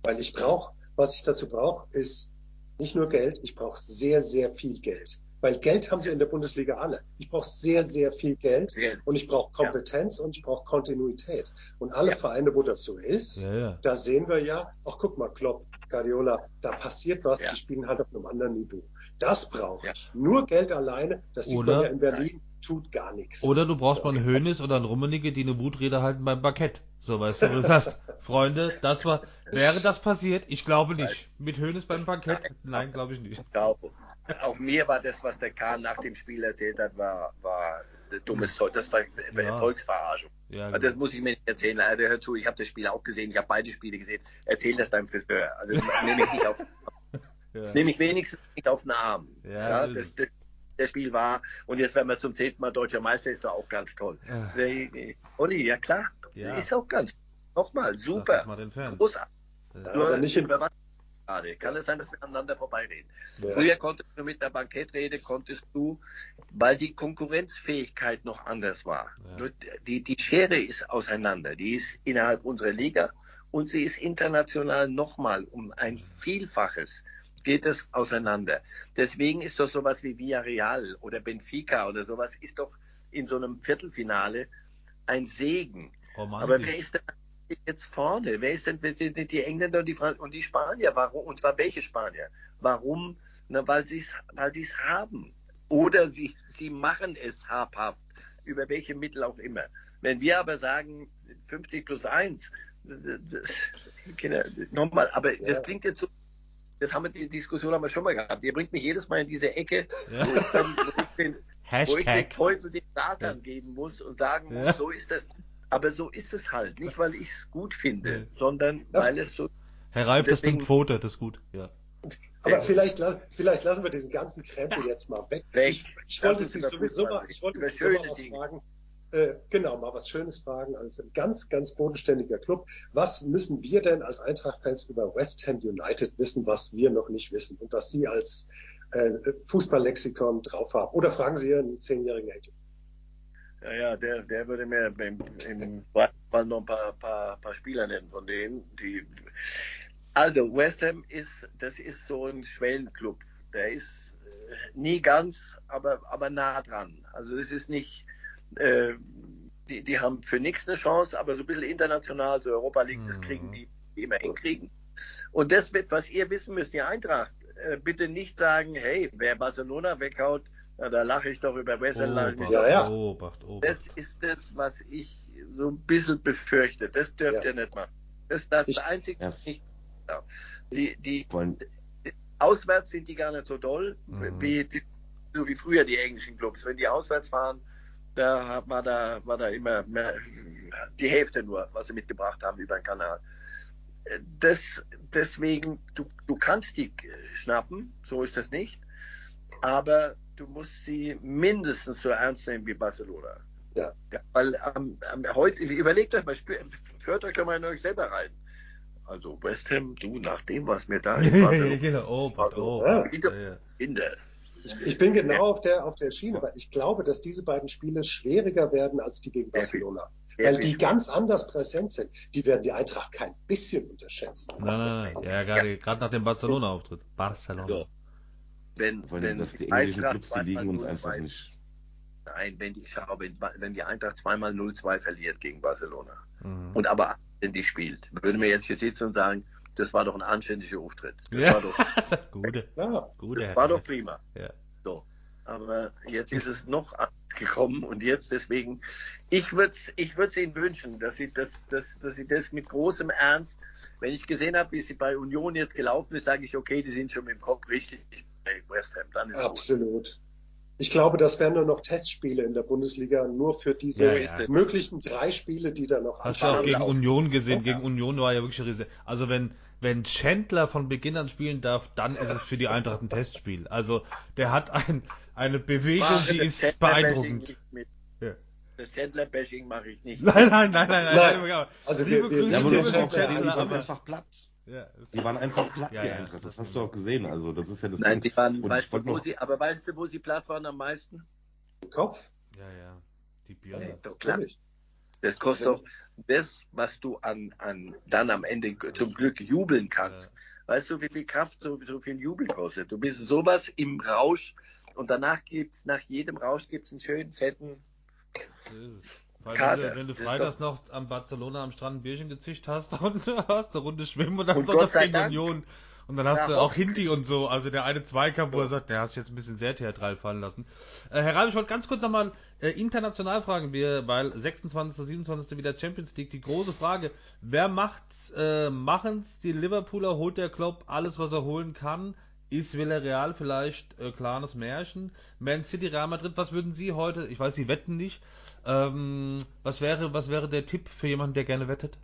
Weil ich brauche, was ich dazu brauche, ist nicht nur Geld, ich brauche sehr, sehr viel Geld. Weil Geld haben sie in der Bundesliga alle. Ich brauche sehr, sehr viel Geld Geld. und ich brauche Kompetenz und ich brauche Kontinuität. Und alle Ja. Vereine, wo das so ist, Ja, ja. da sehen wir ja, ach guck mal, Klopp, Guardiola, da passiert was, Ja. die spielen halt auf einem anderen Niveau. Das brauche Ja. ich. Nur Geld alleine, das sieht Oder- man ja in Berlin, tut gar nichts. Oder du brauchst So. mal einen Hönes oder einen Rummenigge, die eine Wutrede halten beim Parkett. So, weißt du, wo du sagst, Freunde, das war, wäre das passiert? Ich glaube nicht. Mit Hönes beim Parkett? Nein, glaube ich nicht. Auch, auch mir war das, was der Kahn nach dem Spiel erzählt hat, war, war dummes Zeug. Das war Ja. Volksverarschung. Ja, Also das muss ich mir nicht erzählen. Also hör zu, ich habe das Spiel auch gesehen, ich habe beide Spiele gesehen. Erzähl das deinem Friseur. Also das nehme ich nicht auf, ja. nehme ich wenigstens nicht auf den Arm. Ja, so das, das, das Spiel war, und jetzt werden wir zum zehnten Mal deutscher Meister, ist doch auch ganz toll. Äh, Olli, ja klar, Ja. ist auch ganz, nochmal, Sag super, großartig. Ja. Nur aber nicht in- über was gerade. Kann es sein, dass wir aneinander vorbeireden? Ja. Früher konntest du mit der Bankettrede, konntest du, weil die Konkurrenzfähigkeit noch anders war. Ja. Die, die Schere ist auseinander. Die ist innerhalb unserer Liga und sie ist international nochmal um ein Vielfaches geht es auseinander. Deswegen ist doch sowas wie Villarreal oder Benfica oder sowas ist doch in so einem Viertelfinale ein Segen. Romantisch. Aber wer ist denn jetzt vorne? Wer ist denn die Engländer und die, Fran und die Spanier? Warum? Und zwar welche Spanier? Warum? Na, weil sie es weil sie's haben. Oder sie, sie machen es habhaft. Über welche Mittel auch immer. Wenn wir aber sagen 50 plus 1, das, Kinder, nochmal, aber Ja. das klingt jetzt so, das haben wir, die Diskussion haben wir schon mal gehabt. Ihr bringt mich jedes Mal in diese Ecke, Ja. wo ich dann, wo ich den, wo ich den. Teufel den Satan geben muss und sagen muss, Ja. so ist das. Aber so ist es halt. Nicht, weil ich es gut finde, Ja. sondern Das- weil es so. Herr Reif, das Deswegen- bringt Pfote, das ist gut. Ja. Aber vielleicht, la- vielleicht lassen wir diesen ganzen Krempel jetzt mal weg. Weg. Ich, ich wollte Sie sowieso mal, ich wollte Sie so mal was Dinge. fragen. Äh, genau, mal was Schönes fragen. Also ein ganz, ganz bodenständiger Club. Was müssen wir denn als Eintracht-Fans über West Ham United wissen, was wir noch nicht wissen und was Sie als äh, Fußballlexikon drauf haben? Oder fragen Sie Ihren zehnjährigen Agent. Ja, ja, der, der würde mir im, im Fall noch ein paar, paar, paar Spieler nennen von denen, die. Also, West Ham ist, das ist so ein Schwellenclub. Der ist äh, nie ganz, aber, aber nah dran. Also, es ist nicht, äh, die, die haben für nichts eine Chance, aber so ein bisschen international, so Europa League, das Mhm. kriegen die, die immer hinkriegen. Und das wird, was ihr wissen müsst, die Eintracht, äh, bitte nicht sagen, hey, wer Barcelona weghaut, na, da lache ich doch über mich Obacht, Ja, ja. Obacht, Obacht. das ist das, was ich so ein bisschen befürchte. Das dürft Ja. ihr nicht machen. Das, das Ich- ist das Einzige, Ja. was ich nicht darf. Die, die auswärts sind die gar nicht so doll, Mhm. wie, die, so wie früher die englischen Clubs. Wenn die auswärts fahren, da war da, war da immer mehr, die Hälfte nur, was sie mitgebracht haben über den Kanal. Das, deswegen, du, du kannst die äh, schnappen, so ist das nicht, aber du musst sie mindestens so ernst nehmen wie Barcelona. Ja. weil ähm, ähm, heute, überlegt euch mal, führt euch doch mal in euch selber rein. Also West Ham, du, nach dem, was mir da in Barcelona genau, ja. Ja, ja. Kinder. Ich, ich bin genau auf der, auf der Schiene, weil ich glaube, dass diese beiden Spiele schwieriger werden als die gegen. Barcelona. Sehr Weil die ganz anders präsent sind. Die werden die Eintracht kein bisschen unterschätzen. Nein, nein, nein. Ja, gerade gerade nach dem Barcelona-Auftritt. Barcelona. So. Wenn, wollen wenn dass die die englischen Eintracht Clubs, die liegen uns 2-0 einfach nicht. Nein, wenn die, schau, wenn, wenn die Eintracht zweimal 0-2 verliert gegen Barcelona Mhm. und aber anständig spielt, würden wir jetzt hier sitzen und sagen, das war doch ein anständiger Auftritt. Das Ja, war doch, gute, Ja, gute das war doch prima. Ja. So. Aber jetzt ist es noch gekommen und jetzt deswegen, ich würde ich würd's Ihnen wünschen, dass Sie das, dass, dass Sie das mit großem Ernst, wenn ich gesehen habe, wie sie bei Union jetzt gelaufen ist, sage ich, okay, die sind schon mit dem Kopf richtig bei West Ham, dann ist gut. absolut. Ich glaube, das wären nur noch Testspiele in der Bundesliga, nur für diese Ja, ja. möglichen drei Spiele, die da noch Hast du auch gegen laufen. Union gesehen? Ja. Gegen Union war ja wirklich riesig. Also wenn, wenn Chandler von Beginn an spielen darf, dann ist es für die Eintracht ein Testspiel. Also der hat ein, eine Bewegung, die ist beeindruckend. Ja. Das Chandler-Bashing mache ich nicht. Nein, nein, nein, nein, nein. nein. Also liebe wir, Grüße, ja, aber du waren aber- einfach platt. Ja, es- Die waren einfach platt, Ja, die ja. Das das hast du auch gesehen. Also das ist ja das Nein, die waren, weißt du, wo noch- sie, aber weißt du, wo sie platt waren am meisten? Kopf. ja, ja. Die Birne. Doch klar. Das kostet doch das, was du an, an dann am Ende zum Glück jubeln kannst. Weißt du, wie viel Kraft so, so viel Jubel kostet? Du bist sowas im Rausch und danach gibt's, nach jedem Rausch gibt's einen schönen, fetten, So ist es. Weil wenn du, wenn du Das freitags noch am Barcelona am Strand ein Bierchen gezischt hast und hast eine Runde schwimmen und dann Und Gott sei gegen Dank. Union. Und dann hast Ja, du auch Hinti und so, also der eine Zweikampf, wo er sagt, der hast jetzt ein bisschen sehr theatral fallen lassen. Äh, Herr Reim, ich wollte ganz kurz nochmal äh, international fragen, wir, weil 26., 27. wieder Champions League, die große Frage, wer macht's, äh, machen's die Liverpooler, holt der Klopp alles, was er holen kann? Ist Villarreal vielleicht äh, klares Märchen? Man City, Real Madrid, was würden Sie heute, ich weiß, Sie wetten nicht, ähm, was wäre, was wäre der Tipp für jemanden, der gerne wettet?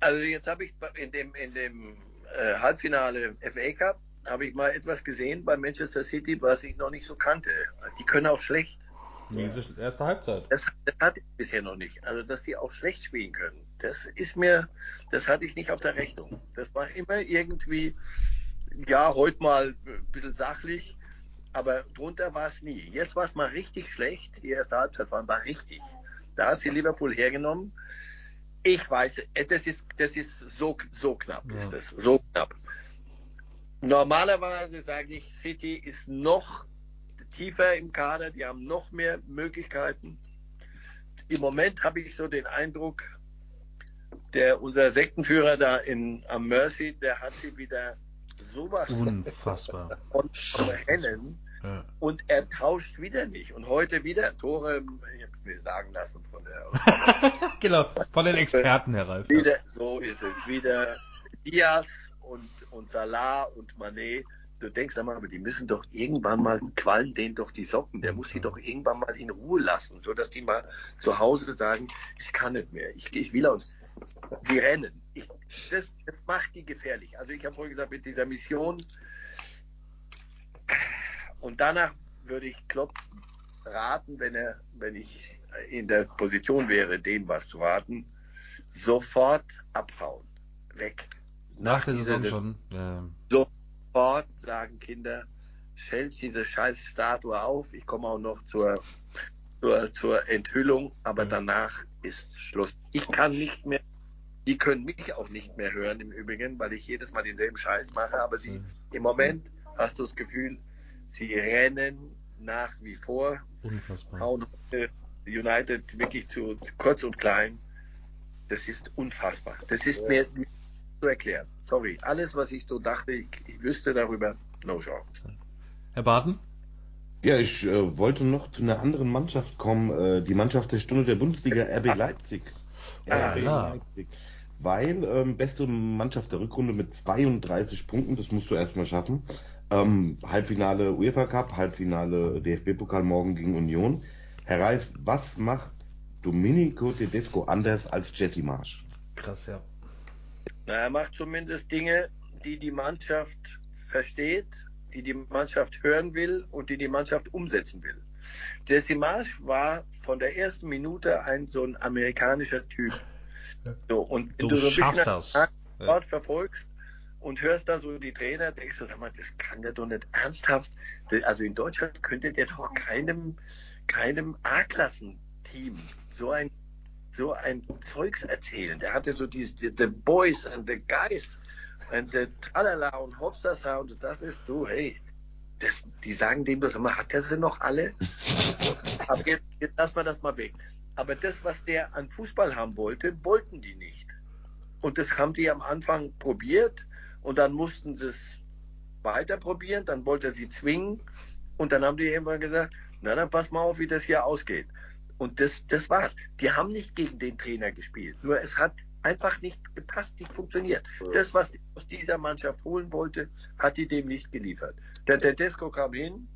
Also jetzt habe ich in dem, in dem äh, Halbfinale FA Cup habe ich mal etwas gesehen bei Manchester City, was ich noch nicht so kannte. Die können auch schlecht. Diese erste Halbzeit. Das, das hatte ich bisher noch nicht. Also dass sie auch schlecht spielen können. Das ist mir, das hatte ich nicht auf der Rechnung. Das war immer irgendwie, ja, heute mal ein bisschen sachlich, aber drunter war es nie. Jetzt war es mal richtig schlecht. Die erste Halbzeit war, war richtig. Da hat sie Liverpool hergenommen. Ich weiß, äh, das ist, das ist so, so knapp, Ja. ist das, so knapp. Normalerweise sage ich, City ist noch tiefer im Kader, die haben noch mehr Möglichkeiten. Im Moment habe ich so den Eindruck, der unser Sektenführer da in am Mercy, der hat sie wieder sowas Unfassbar. von verbrennen Ja. und er tauscht wieder nicht. Und heute wieder Tore, ich habe mir sagen lassen von der genau, von den Experten, Herr Ralf. wieder, so ist es, wieder Diaz und, und Salah und Manet. Du denkst einmal, aber die müssen doch irgendwann mal, quallen denen doch die Socken. Der muss sie doch irgendwann mal in Ruhe lassen, sodass die mal zu Hause sagen, ich kann nicht mehr, ich, ich will uns. Sie rennen. Ich, das, das macht die gefährlich. Also ich habe vorhin gesagt, mit dieser Mission. Und danach würde ich Klopp raten, wenn er, wenn ich in der Position wäre, dem was zu raten, sofort abhauen. Weg. Nach der Saison schon. Ja. Sofort sagen Kinder, stellt diese scheiß Statue auf. Ich komme auch noch zur, zur, zur Enthüllung, aber Ja. danach ist Schluss. Ich kann nicht mehr, die können mich auch nicht mehr hören im Übrigen, weil ich jedes Mal denselben Scheiß mache, aber sie, im Moment hast du das Gefühl, sie rennen nach wie vor, Unfassbar. hauen heute United wirklich zu, zu kurz und klein. Das ist unfassbar. Das ist Ja. mir zu erklären. Sorry. Alles, was ich so dachte, ich, ich wüsste darüber, no chance. Herr Barton? Ja, ich äh, wollte noch zu einer anderen Mannschaft kommen, äh, die Mannschaft der Stunde der Bundesliga, RB Leipzig. Ah, RB ja. Leipzig. Weil ähm, beste Mannschaft der Rückrunde mit 32 Punkten, das musst du erstmal schaffen. Ähm, Halbfinale UEFA Cup, Halbfinale DFB-Pokal morgen gegen Union. Herr Reif, was macht Domenico Tedesco anders als Jesse Marsch? Krass, ja. Na, er macht zumindest Dinge, die die Mannschaft versteht, die die Mannschaft hören will und die die Mannschaft umsetzen will. Jesse Marsch war von der ersten Minute ein so ein amerikanischer Typ. So, und wenn Du du, so ein bisschen das. Sport verfolgst und hörst da so die Trainer, denkst du, sag mal, das kann der doch nicht ernsthaft. Also in Deutschland könnte der doch keinem, keinem A-Klassen-Team so ein so ein Zeugs erzählen. Der hatte so dieses the, the Boys and the Guys and the Tralala und Hopsasa und das ist du, hey, das, die sagen dem das immer, hat der sie noch alle? Aber jetzt, jetzt lassen wir das mal weg. Aber das, was der an Fußball haben wollte, wollten die nicht. Und das haben die am Anfang probiert und dann mussten sie es weiter probieren, dann wollte er sie zwingen und dann haben die irgendwann gesagt, na dann pass mal auf, wie das hier ausgeht. Und das, das war's. Die haben nicht gegen den Trainer gespielt. Nur es hat einfach nicht gepasst, nicht funktioniert. Das, was aus dieser Mannschaft holen wollte, hat die dem nicht geliefert. Der Tedesco kam hin,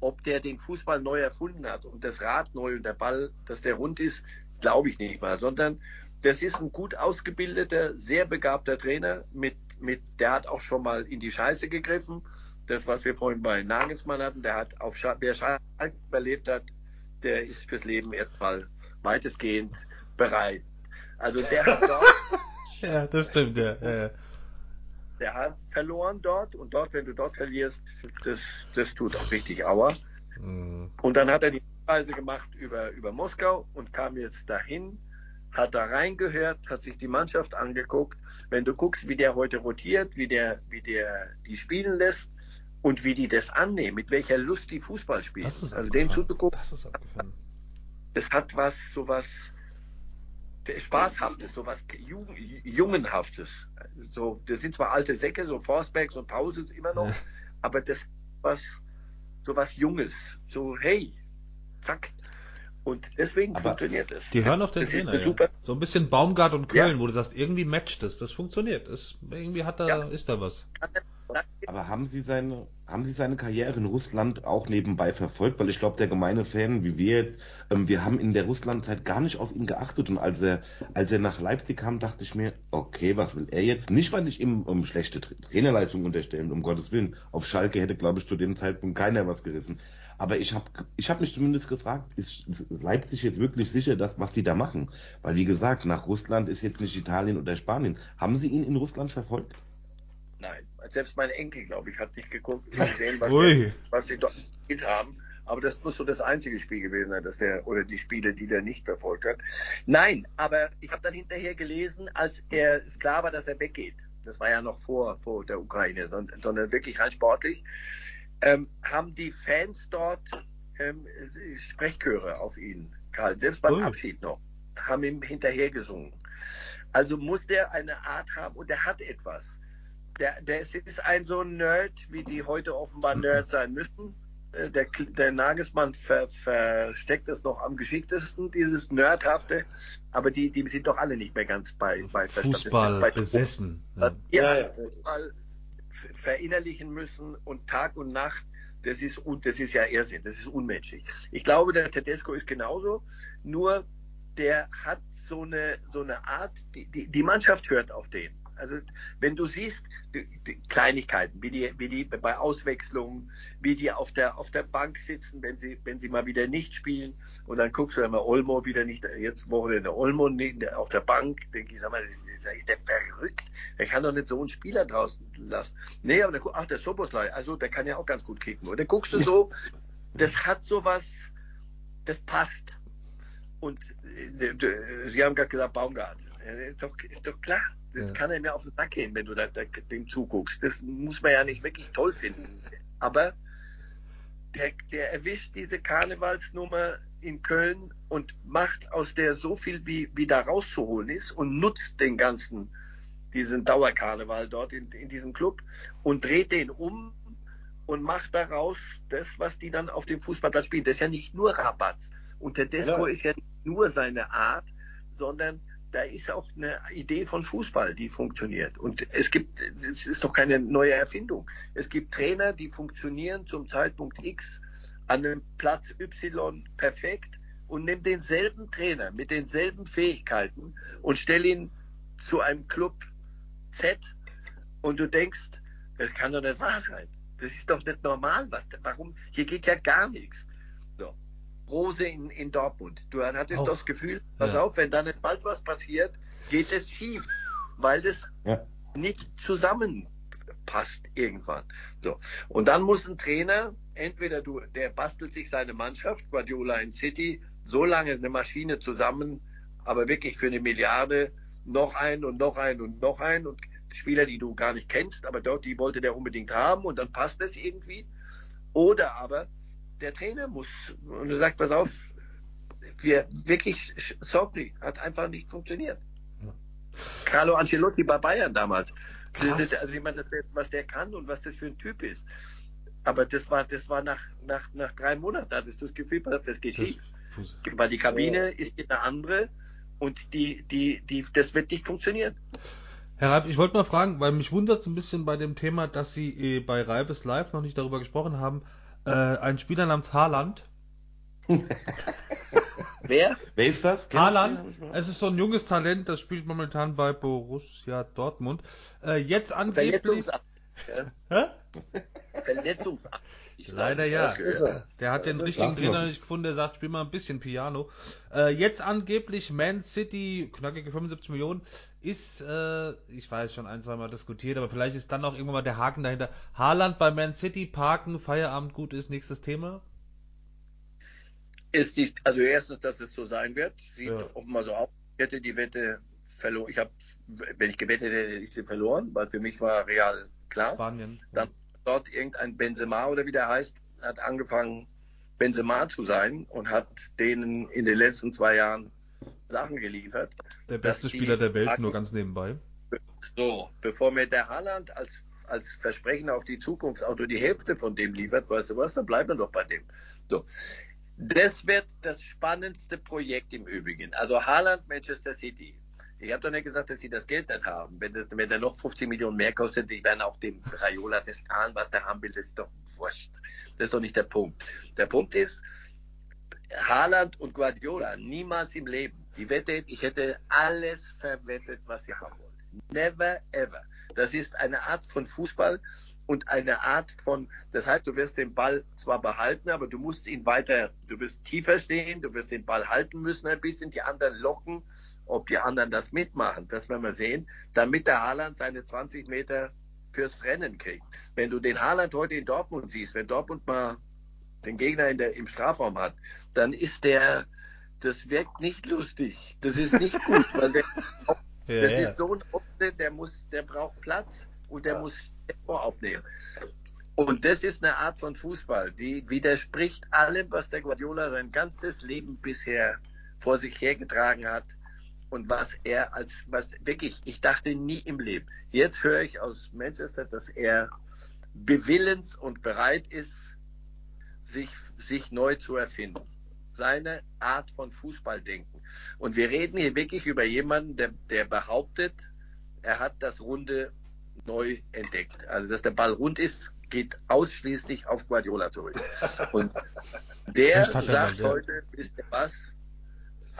ob der den Fußball neu erfunden hat und das Rad neu und der Ball, dass der rund ist, glaube ich nicht mal, sondern das ist ein gut ausgebildeter, sehr begabter Trainer. Mit, mit, der hat auch schon mal in die Scheiße gegriffen. Das, was wir vorhin bei Nagelsmann hatten, der hat auf Sch wer Schalke überlebt hat, der ist fürs Leben erstmal weitestgehend bereit. Also der hat dort, Ja, das stimmt, ja. ja, ja. Der hat verloren dort und dort, wenn du dort verlierst, das, das tut auch richtig Aua. Mhm. Und dann hat er die Reise gemacht über, über Moskau und kam jetzt dahin, hat da reingehört, hat sich die Mannschaft angeguckt. Wenn du guckst, wie der heute rotiert, wie der, wie der die spielen lässt und wie die das annehmen, mit welcher Lust die Fußball spielen. Das ist also dem abgefahren. zuzugucken, Das das hat was, sowas Spaßhaftes, sowas Jugend, Jungenhaftes. So, das sind zwar alte Säcke, so Forsberg, so Pause immer noch, Ja. aber das was, sowas Junges. So, hey, zack. Und deswegen Aber funktioniert es. Die hören auf den Das Trainer. Ja. super- So ein bisschen Baumgart und Köln, Ja. wo du sagst, irgendwie matcht es. Das funktioniert. Es, irgendwie hat da, ist da was. Aber haben Sie seine, haben Sie seine Karriere in Russland auch nebenbei verfolgt? Weil ich glaube, der gemeine Fan, wie wir jetzt, ähm, wir haben in der Russlandzeit gar nicht auf ihn geachtet. Und als er, als er nach Leipzig kam, dachte ich mir, okay, was will er jetzt? Nicht, weil ich ihm um schlechte Tra- Trainerleistung unterstellen, um Gottes Willen. Auf Schalke hätte, glaube ich, zu dem Zeitpunkt keiner was gerissen. Aber ich habe ich hab mich zumindest gefragt, ist Leipzig jetzt wirklich sicher, das, was die da machen? Weil, wie gesagt, nach Russland ist jetzt nicht Italien oder Spanien. Haben Sie ihn in Russland verfolgt? Nein, selbst mein Enkel, glaube ich, hat nicht geguckt, gesehen, was, der, was die dort gespielt haben. Aber das muss so das einzige Spiel gewesen sein, dass der, oder die Spiele, die der nicht verfolgt hat. Nein, aber ich habe dann hinterher gelesen, als er es klar war, dass er weggeht. Das war ja noch vor, vor der Ukraine, sondern, sondern wirklich rein sportlich. Ähm, haben die Fans dort ähm, Sprechchöre auf ihn gehalten, selbst beim Ui. Abschied noch, haben ihm hinterher gesungen. Also muss der eine Art haben und er hat etwas der, der ist- ist ein so ein Nerd, wie die heute offenbar Nerd sein müssen. Äh, Der, der Nagelsmann ver, versteckt es noch am geschicktesten, dieses Nerdhafte. Aber die, die sind doch alle nicht mehr ganz bei, bei Fußball bei, besessen. Ja. ja, Ja. Fußball verinnerlichen müssen und Tag und Nacht. Das ist, un- das ist ja Irrsinn, das ist unmenschlich. Ich glaube, der Tedesco ist genauso, nur der hat so eine, so eine Art, die, die, die Mannschaft hört auf den. Also wenn du siehst, die, die Kleinigkeiten, wie die, wie die bei Auswechslungen, wie die auf der, auf der Bank sitzen, wenn sie, wenn sie mal wieder nicht spielen, und dann guckst du immer Olmo wieder nicht, jetzt Wochenende Olmo nicht auf der Bank, denke ich, sag mal, ist, ist der verrückt? Der kann doch nicht so einen Spieler draußen lassen. Nee, aber guck- ach, der Soboslai, also der kann ja auch ganz gut kicken. Und dann guckst du so, das hat sowas, das passt. Und äh, Sie haben gerade gesagt, Baumgart. Ist doch, ist doch klar. Das Ja. kann er mir auf den Sack gehen, wenn du da, da, dem zuguckst. Das muss man ja nicht wirklich toll finden. Aber der, der erwischt diese Karnevalsnummer in Köln und macht aus der so viel, wie, wie da rauszuholen ist und nutzt den ganzen, diesen Dauerkarneval dort in, in diesem Club und dreht den um und macht daraus das, was die dann auf dem Fußballplatz spielen. Das ist ja nicht nur Rabatz. Und der Desco Ja. ist ja nicht nur seine Art, sondern da ist auch eine Idee von Fußball, die funktioniert. Und es gibt, es ist doch keine neue Erfindung. Es gibt Trainer, die funktionieren zum Zeitpunkt X an einem Platz Y perfekt und nimm denselben Trainer mit denselben Fähigkeiten und stell ihn zu einem Club Z und du denkst, das kann doch nicht wahr sein. Das ist doch nicht normal. Was, warum? Hier geht ja gar nichts. So. Rose in, in Dortmund. Du hattest doch das Gefühl, pass Ja. auf, wenn da nicht bald was passiert, geht es schief, weil das Ja. nicht zusammenpasst irgendwann. So. Und dann muss ein Trainer, entweder du, der bastelt sich seine Mannschaft, Guardiola in City, so lange eine Maschine zusammen, aber wirklich für eine Milliarde, noch ein und noch ein und noch ein und Spieler, die du gar nicht kennst, aber dort, die wollte der unbedingt haben und dann passt es irgendwie. Oder aber der Trainer muss und er sagt, pass auf, wir wirklich, sorry, hat einfach nicht funktioniert. Ja. Carlo Ancelotti bei Bayern damals. Krass. Also ich meine, was der kann und was das für ein Typ ist. Aber das war, das war nach, nach, nach drei Monaten, hattest du das Gefühl, das geht schief. Weil die Kabine ist eine andere und die, die, die, das wird nicht funktionieren. Herr Reif, ich wollte mal fragen, weil mich wundert es ein bisschen bei dem Thema, dass Sie äh, bei Reibes Live noch nicht darüber gesprochen haben. Äh, ein Spieler namens Haaland. Wer? Wer ist das? Kennt Haaland, es ist so ein junges Talent, das spielt momentan bei Borussia Dortmund. Äh, jetzt angeblich. Hä? Verletzungsabhängig. Leider ja. Das ist er. Der hat Das den ist richtigen Trainer nicht gefunden, der sagt, spiel mal ein bisschen Piano. Äh, jetzt angeblich Man City, knackige 75 Millionen, ist, äh, ich weiß schon ein, zwei Mal diskutiert, aber vielleicht ist dann auch irgendwann mal der Haken dahinter. Haaland bei Man City parken, Feierabend gut ist, nächstes Thema. Ist die, also erstens, dass es so sein wird, sieht Ja. offenbar so aus. Ich hätte die Wette verloren. Ich habe, wenn ich gewettet hätte, hätte ich sie verloren, weil für mich war Real klar. Spanien. Dann dort irgendein Benzema oder wie der heißt, hat angefangen Benzema zu sein und hat denen in den letzten zwei Jahren Sachen geliefert. Der beste Spieler der Welt, nur ganz nebenbei. So, bevor mir der Haaland als, als Versprechen auf die Zukunft auch nur die Hälfte von dem liefert, weißt du was, dann bleiben wir doch bei dem. So. Das wird das spannendste Projekt im Übrigen. Also Haaland, Manchester City. Ich habe doch nicht gesagt, dass sie das Geld nicht haben. Wenn, das, wenn der noch 15 Millionen mehr kostet, die werden auch dem Raiola das zahlen, was der haben will, das ist doch wurscht. Das ist doch nicht der Punkt. Der Punkt ist, Haaland und Guardiola, niemals im Leben. Die Wette, ich hätte alles verwettet, was sie haben wollen. Never ever. Das ist eine Art von Fußball und eine Art von, das heißt, du wirst den Ball zwar behalten, aber du musst ihn weiter, du wirst tiefer stehen, du wirst den Ball halten müssen ein bisschen, die anderen locken, ob die anderen das mitmachen, das werden wir sehen, damit der Haaland seine 20 Meter fürs Rennen kriegt. Wenn du den Haaland heute in Dortmund siehst, wenn Dortmund mal den Gegner der, im Strafraum hat, dann ist der, das wirkt nicht lustig. Das ist nicht gut, weil der, Ja, das ja. ist so ein Opfer, der muss, der braucht Platz und der muss Tempo aufnehmen. Und das ist eine Art von Fußball, die widerspricht allem, was der Guardiola sein ganzes Leben bisher vor sich hergetragen hat und was er als, was wirklich, ich dachte nie im Leben. Jetzt höre ich aus Manchester, dass er bewillens und bereit ist, sich, sich neu zu erfinden. Seine Art von Fußballdenken. Und wir reden hier wirklich über jemanden, der, der behauptet, er hat das Runde neu entdeckt. Also, dass der Ball rund ist, geht ausschließlich auf Guardiola zurück. Und der er sagt heute, wisst ihr was?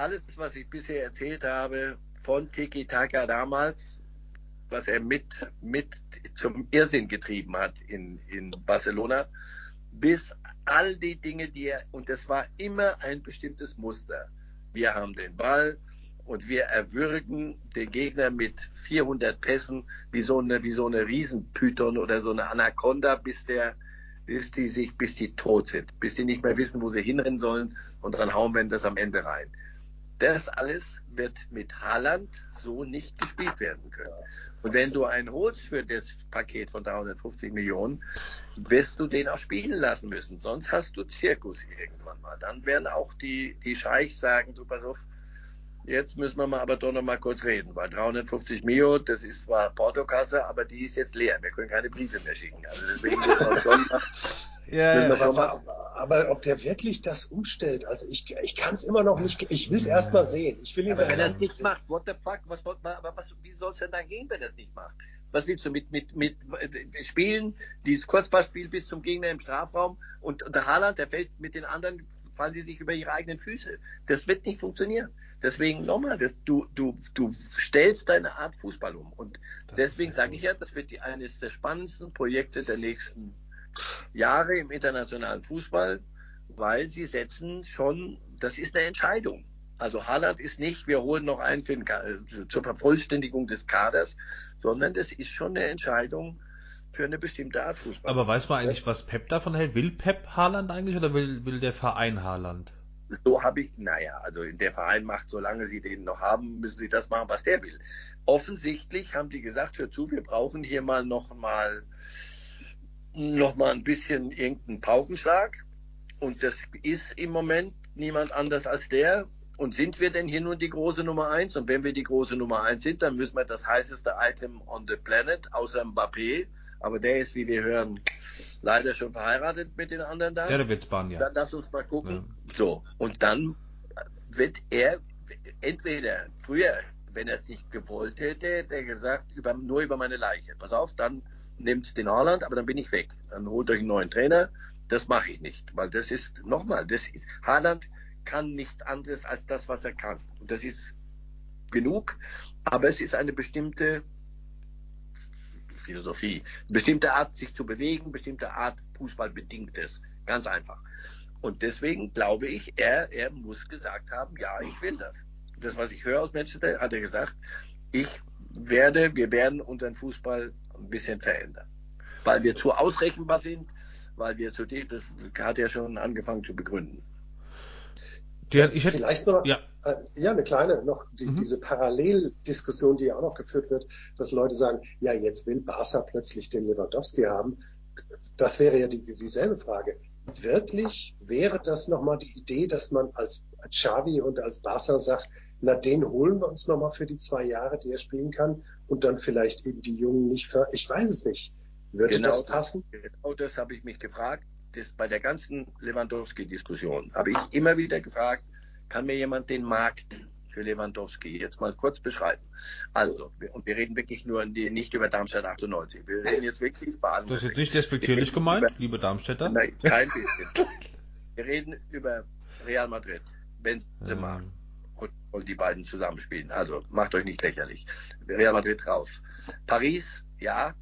Alles, was ich bisher erzählt habe, von Tiki Taka damals, was er mit, mit zum Irrsinn getrieben hat in, in Barcelona, bis all die Dinge, die er, und das war immer ein bestimmtes Muster. Wir haben den Ball und wir erwürgen den Gegner mit 400 Pässen wie so eine, wie so eine Riesenpython oder so eine Anaconda, bis der, bis die sich, bis die tot sind, bis die nicht mehr wissen, wo sie hinrennen sollen und dann hauen wir das am Ende rein. Das alles wird mit Haaland so nicht gespielt werden können. Und wenn du einen holst für das Paket von 350 Millionen, wirst du den auch spielen lassen müssen. Sonst hast du Zirkus irgendwann mal. Dann werden auch die, die Scheichs sagen, du pass auf, jetzt müssen wir mal aber doch noch mal kurz reden, weil 350 Mio, das ist zwar Portokasse, aber die ist jetzt leer. Wir können keine Briefe mehr schicken. Also deswegen muss man schon mal, Ja, ja. Aber, aber ob der wirklich das umstellt, also ich, ich kann es immer noch nicht, ich will es erst mal sehen. Ich will ihn Aber wenn er es nicht sehen. macht, what the fuck, was, aber was, wie soll es denn dann gehen, wenn er es nicht macht? Was willst du mit, mit, mit äh, Spielen, dieses Kurzpassspiel bis zum Gegner im Strafraum und, und der Haaland, der fällt mit den anderen, fallen die sich über ihre eigenen Füße. Das wird nicht funktionieren. Deswegen nochmal, das, du, du, du stellst deine Art Fußball um. Und Das deswegen sage ich ja, das wird die, eines der spannendsten Projekte der nächsten Jahre im internationalen Fußball, weil sie setzen schon, das ist eine Entscheidung. Also Haaland ist nicht, wir holen noch einen für den, äh, zur Vervollständigung des Kaders, sondern das ist schon eine Entscheidung für eine bestimmte Art Fußball. Aber weiß man eigentlich, was Pep davon hält? Will Pep Haaland eigentlich oder will, will der Verein Haaland? so habe ich, naja, also der Verein macht, solange sie den noch haben, müssen sie das machen, was der will. Offensichtlich haben die gesagt, hör zu, wir brauchen hier mal noch mal, noch mal ein bisschen irgendeinen Paukenschlag. Und das ist im Moment niemand anders als der. Und sind wir denn hier nun die große Nummer eins? Und wenn wir die große Nummer eins sind, dann müssen wir das heißeste Item on the planet, außer Mbappé, aber der ist, wie wir hören, leider schon verheiratet mit den anderen da. Ja, der wird Spanier. Dann lass uns mal gucken. So, und dann wird er entweder früher, wenn er es nicht gewollt hätte, hätte er gesagt, über, nur über meine Leiche. Pass auf, dann nimmt den Haaland, aber dann bin ich weg. Dann holt euch einen neuen Trainer. Das mache ich nicht, weil das ist, nochmal, das ist, Haaland kann nichts anderes als das, was er kann. Und das ist genug, aber es ist eine bestimmte Philosophie, bestimmte Art, sich zu bewegen, bestimmte Art Fußball bedingt es. Ganz einfach. Und deswegen glaube ich, er, er muss gesagt haben, ja, ich will das. Das, was ich höre aus Manchester, hat er gesagt, ich werde, wir werden unseren Fußball ein bisschen verändern. Weil wir zu ausrechenbar sind, weil wir zu dem, das hat er schon angefangen zu begründen. Der, ich hätte, Vielleicht noch, ja. Äh, ja, eine kleine, noch die, mhm. diese Paralleldiskussion, die auch noch geführt wird, dass Leute sagen, ja, jetzt will Barca plötzlich den Lewandowski haben. Das wäre ja die, dieselbe Frage. Wirklich wäre das nochmal die Idee, dass man als Xavi und als Barca sagt, na, den holen wir uns nochmal für die zwei Jahre, die er spielen kann und dann vielleicht eben die Jungen nicht ver... Ich weiß es nicht. Würde genau, das passen? Genau das habe ich mich gefragt. Das, bei der ganzen Lewandowski-Diskussion habe ich immer wieder gefragt, kann mir jemand den Markt für Lewandowski jetzt mal kurz beschreiben? Also, und wir reden wirklich nur nicht über Darmstadt 98. Wir reden jetzt wirklich über Das ist jetzt nicht despektierlich gemeint, über, liebe Darmstädter. Nein, kein bisschen. wir reden über Real Madrid, Benzema, ja und die beiden zusammenspielen. Also macht euch nicht lächerlich. Real Madrid raus. Paris, ja.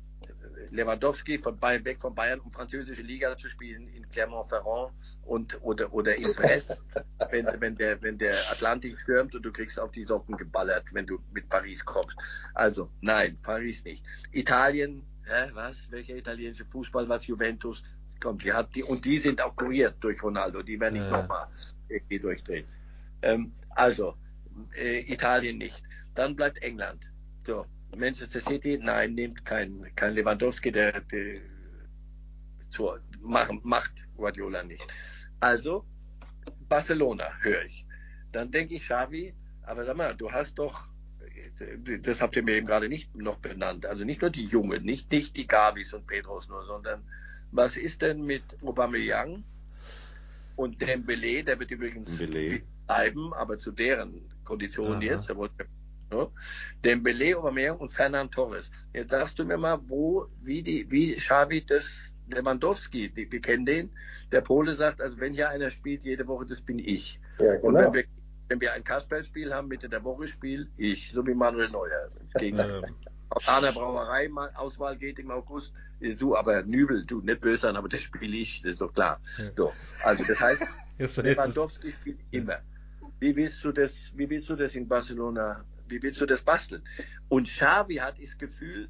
Lewandowski von Bayern weg von Bayern, um französische Liga zu spielen in Clermont-Ferrand und oder oder in Brest, wenn, wenn der wenn der Atlantik stürmt und du kriegst auf die Socken geballert, wenn du mit Paris kommst. Also nein, Paris nicht. Italien, hä, was? Welcher italienische Fußball? Was Juventus? Kommt, die hat die und die sind auch kuriert durch Ronaldo. Die werden nicht ja. nochmal irgendwie durchdrehen. Ähm, also äh, Italien nicht. Dann bleibt England. So, Manchester City, nein, nimmt kein, kein Lewandowski, der, der zu, macht Guardiola nicht. Also, Barcelona höre ich. Dann denke ich, Xavi, aber sag mal, du hast doch, das habt ihr mir eben gerade nicht noch benannt, also nicht nur die Jungen, nicht, nicht die Gabis und Pedros nur, sondern was ist denn mit Aubameyang und Dembele, der wird übrigens Dembele. Bleiben, aber zu deren Konditionen jetzt. Er wollte, ne? Dembele, Aubameyang und Fernand Torres. Jetzt sagst du mir mal, wo, wie die, wie Xavi das Lewandowski, die, wir kennen den, der Pole sagt, also wenn hier einer spielt jede Woche, das bin ich. Ja, genau. Und wenn wir, wenn wir ein Kasperlspiel haben, Mitte der Woche spiel ich, so wie Manuel Neuer. Gegen ja. aus einer Brauerei Auswahl geht im August, du, aber Nübel, du, nicht böse sein, aber das spiele ich, das ist doch klar. Ja. So, also das heißt, Lewandowski spielt immer. Wie willst du das, wie willst du das in Barcelona, wie willst du das basteln? Und Xavi hat das Gefühl,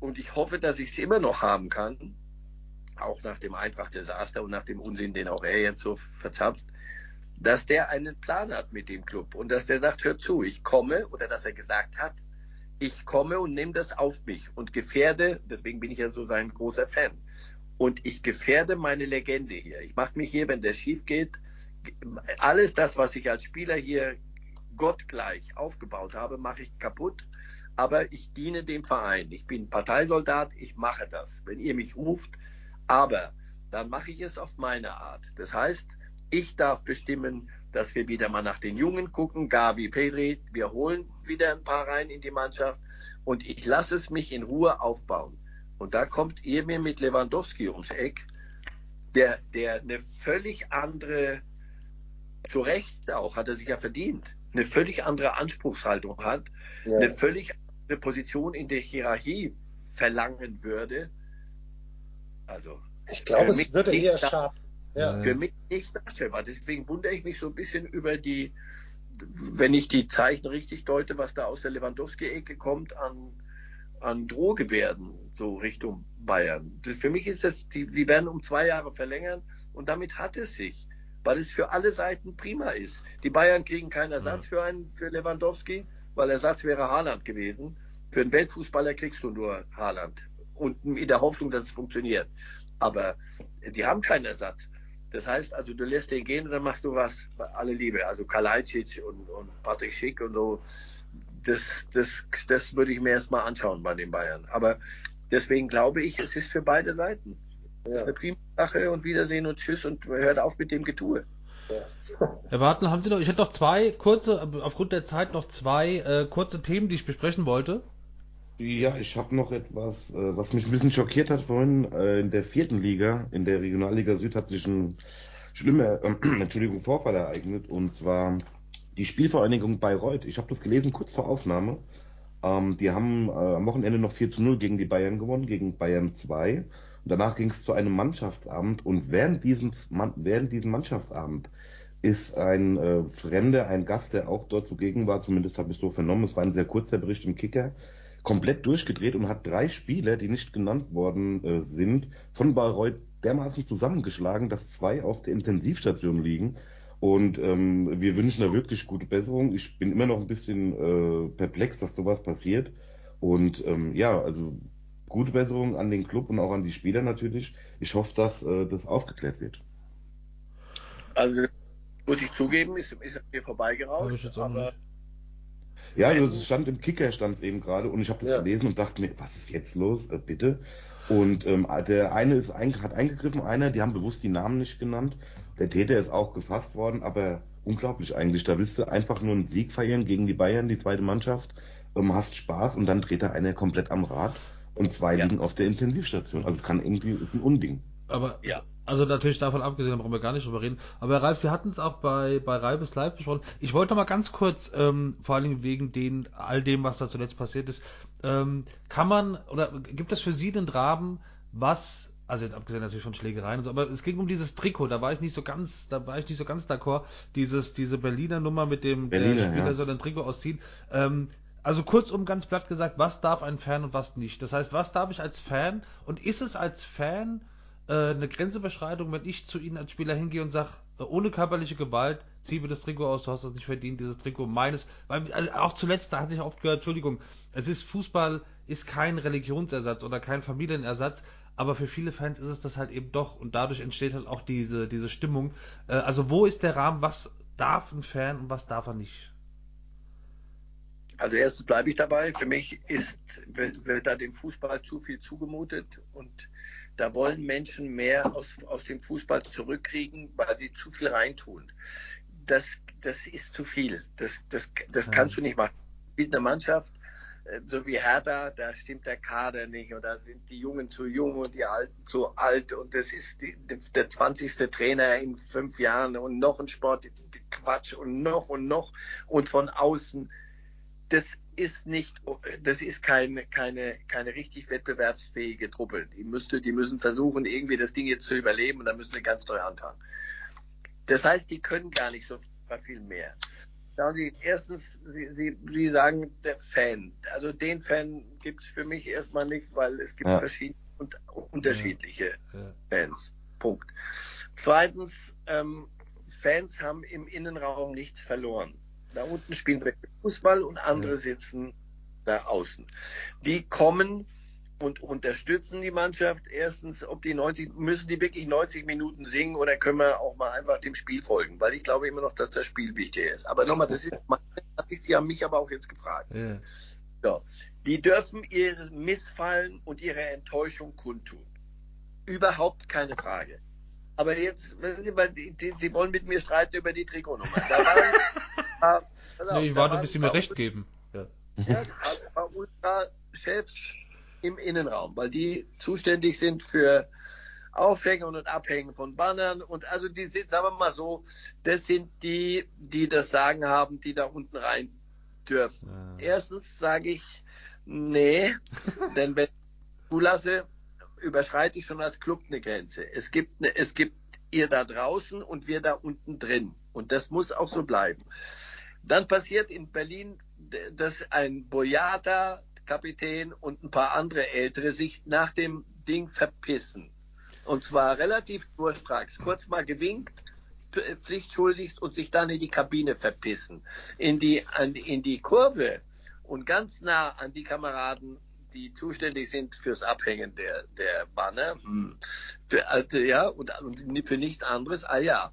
und ich hoffe, dass ich es immer noch haben kann, auch nach dem Eintracht-Desaster und nach dem Unsinn, den auch er jetzt so verzapft, dass der einen Plan hat mit dem Club und dass der sagt, hör zu, ich komme, oder dass er gesagt hat, ich komme und nehme das auf mich und gefährde, deswegen bin ich ja so sein großer Fan, und ich gefährde meine Legende hier. Ich mache mich hier, wenn der schief geht, alles das, was ich als Spieler hier gottgleich aufgebaut habe, mache ich kaputt. Aber ich diene dem Verein. Ich bin Parteisoldat, ich mache das, wenn ihr mich ruft. Aber dann mache ich es auf meine Art. Das heißt, ich darf bestimmen, dass wir wieder mal nach den Jungen gucken, Gabi, Pedri, wir holen wieder ein paar rein in die Mannschaft und ich lasse es mich in Ruhe aufbauen. Und da kommt ihr mir mit Lewandowski ums Eck, der, der eine völlig andere zu Recht auch, hat er sich ja verdient, eine völlig andere Anspruchshaltung hat, ja. eine völlig andere Position in der Hierarchie verlangen würde. Also, ich glaube, es würde eher scharf. Ja. Für mich nicht darstellbar. Deswegen wundere ich mich so ein bisschen über die, wenn ich die Zeichen richtig deute, was da aus der Lewandowski-Ecke kommt an, an Drohgebärden, so Richtung Bayern. Das, für mich ist das, die, die werden um zwei Jahre verlängern und damit hat es sich weil es für alle Seiten prima ist. Die Bayern kriegen keinen Ersatz für einen für Lewandowski, weil Ersatz wäre Haaland gewesen. Für einen Weltfußballer kriegst du nur Haaland und in der Hoffnung, dass es funktioniert. Aber die haben keinen Ersatz. Das heißt also, du lässt den gehen und dann machst du was, alle Liebe. Also Kalajdzic und, und Patrick Schick und so. Das, das, das würde ich mir erstmal anschauen bei den Bayern. Aber deswegen glaube ich, es ist für beide Seiten. Ja. Eine prima Sache und Wiedersehen und Tschüss und hört auf mit dem Getue. Ja. Herr Bartel, haben Sie noch, ich hätte noch zwei kurze, aufgrund der Zeit noch zwei äh, kurze Themen, die ich besprechen wollte. Ja, ich habe noch etwas, äh, was mich ein bisschen schockiert hat vorhin. Äh, in der vierten Liga, in der Regionalliga Süd, hat sich ein schlimmer, äh, Entschuldigung, Vorfall ereignet. Und zwar die Spielvereinigung Bayreuth. Ich habe das gelesen kurz vor Aufnahme. Ähm, die haben äh, am Wochenende noch 4 zu 0 gegen die Bayern gewonnen, gegen Bayern 2. Und danach ging es zu einem Mannschaftsabend. Und während diesem, während diesem Mannschaftsabend ist ein äh, Fremder, ein Gast, der auch dort zugegen war, zumindest habe ich so vernommen, es war ein sehr kurzer Bericht im Kicker, komplett durchgedreht und hat drei Spieler, die nicht genannt worden äh, sind, von Bayreuth dermaßen zusammengeschlagen, dass zwei auf der Intensivstation liegen. Und ähm, wir wünschen da wirklich gute Besserung. Ich bin immer noch ein bisschen äh, perplex, dass sowas passiert. Und ähm, ja, also gute Besserung an den Club und auch an die Spieler natürlich. Ich hoffe, dass äh, das aufgeklärt wird. Also muss ich zugeben, ist, ist mir vorbeigerauscht, aber ja, das stand im Kicker stand es eben gerade und ich habe das ja. gelesen und dachte mir, was ist jetzt los, äh, bitte? Und ähm, der eine ist ein, hat eingegriffen, einer, die haben bewusst die Namen nicht genannt. Der Täter ist auch gefasst worden, aber unglaublich eigentlich. Da willst du einfach nur einen Sieg feiern gegen die Bayern, die zweite Mannschaft, ähm, hast Spaß und dann dreht da einer komplett am Rad und zwei ja. liegen auf der Intensivstation. Also es kann irgendwie, ist ein Unding. Aber ja. Also natürlich davon abgesehen, da brauchen wir gar nicht drüber reden. Aber Herr Ralf, Sie hatten es auch bei, bei Reibes Live besprochen. Ich wollte mal ganz kurz, ähm, vor allen Dingen wegen den, all dem, was da zuletzt passiert ist, ähm, kann man, oder gibt es für Sie den Rahmen, was, also jetzt abgesehen natürlich von Schlägereien und so, aber es ging um dieses Trikot, da war ich nicht so ganz, da war ich nicht so ganz d'accord, dieses, diese Berliner Nummer mit dem, Berliner, der Spieler ja. soll ein Trikot ausziehen. Ähm, also kurzum ganz platt gesagt, was darf ein Fan und was nicht? Das heißt, was darf ich als Fan und ist es als Fan äh, eine Grenzüberschreitung, wenn ich zu Ihnen als Spieler hingehe und sage, äh, ohne körperliche Gewalt, zieh mir das Trikot aus, du hast das nicht verdient, dieses Trikot meines. Weil, also auch zuletzt, da hatte ich oft gehört, Entschuldigung, es ist Fußball, ist kein Religionsersatz oder kein Familienersatz, aber für viele Fans ist es das halt eben doch und dadurch entsteht halt auch diese, diese Stimmung. Äh, also wo ist der Rahmen, was darf ein Fan und was darf er nicht? Also erstens bleibe ich dabei. Für mich ist, wird, wird da dem Fußball zu viel zugemutet und da wollen Menschen mehr aus, aus dem Fußball zurückkriegen, weil sie zu viel reintun. Das, das ist zu viel. Das, das, das kannst du nicht machen. Spielt eine Mannschaft, äh, so wie Hertha, da stimmt der Kader nicht und da sind die Jungen zu jung und die Alten zu alt und das ist die, der 20. Trainer in fünf Jahren und noch ein Sport, Quatsch und noch und noch und von außen. Das ist nicht, das ist keine, keine, keine richtig wettbewerbsfähige Truppe. Die müsste, die müssen versuchen, irgendwie das Ding jetzt zu überleben und dann müssen sie ganz neu anfangen. Das heißt, die können gar nicht so viel mehr. Schauen Sie, erstens, Sie, Sie, Sie sagen, der Fan. Also den Fan gibt es für mich erstmal nicht, weil es gibt ja. verschiedene und unterschiedliche ja. Fans. Punkt. Zweitens, ähm, Fans haben im Innenraum nichts verloren. Da unten spielen wir Fußball und andere sitzen da außen. Die kommen und unterstützen die Mannschaft. Erstens, ob die 90, müssen die wirklich 90 Minuten singen oder können wir auch mal einfach dem Spiel folgen? Weil ich glaube immer noch, dass das Spiel wichtig ist. Aber nochmal, das ist, Sie haben mich aber auch jetzt gefragt. Ja. So. Die dürfen ihr Missfallen und ihre Enttäuschung kundtun. Überhaupt keine Frage. Aber jetzt, Sie, die, Sie wollen mit mir streiten über die Trikotnummer. Da waren, da, nee, ich warte, bis Sie mir recht geben. Ja. Ja, ein paar Ultra-Chefs im Innenraum, weil die zuständig sind für Aufhängen und Abhängen von Bannern und also die sind, sagen wir mal so, das sind die, die das Sagen haben, die da unten rein dürfen. Ja. Erstens sage ich, nee, denn wenn ich zulasse, überschreite ich schon als Club eine Grenze. Es gibt, eine, es gibt ihr da draußen und wir da unten drin. Und das muss auch so bleiben. Dann passiert in Berlin, dass ein Boyata Kapitän und ein paar andere Ältere sich nach dem Ding verpissen. Und zwar relativ durchstracks. Kurz mal gewinkt, pflichtschuldigst und sich dann in die Kabine verpissen. In die, an, in die Kurve und ganz nah an die Kameraden die zuständig sind fürs Abhängen der, der Banner, hm. für, also, ja, und, und für nichts anderes, ah ja,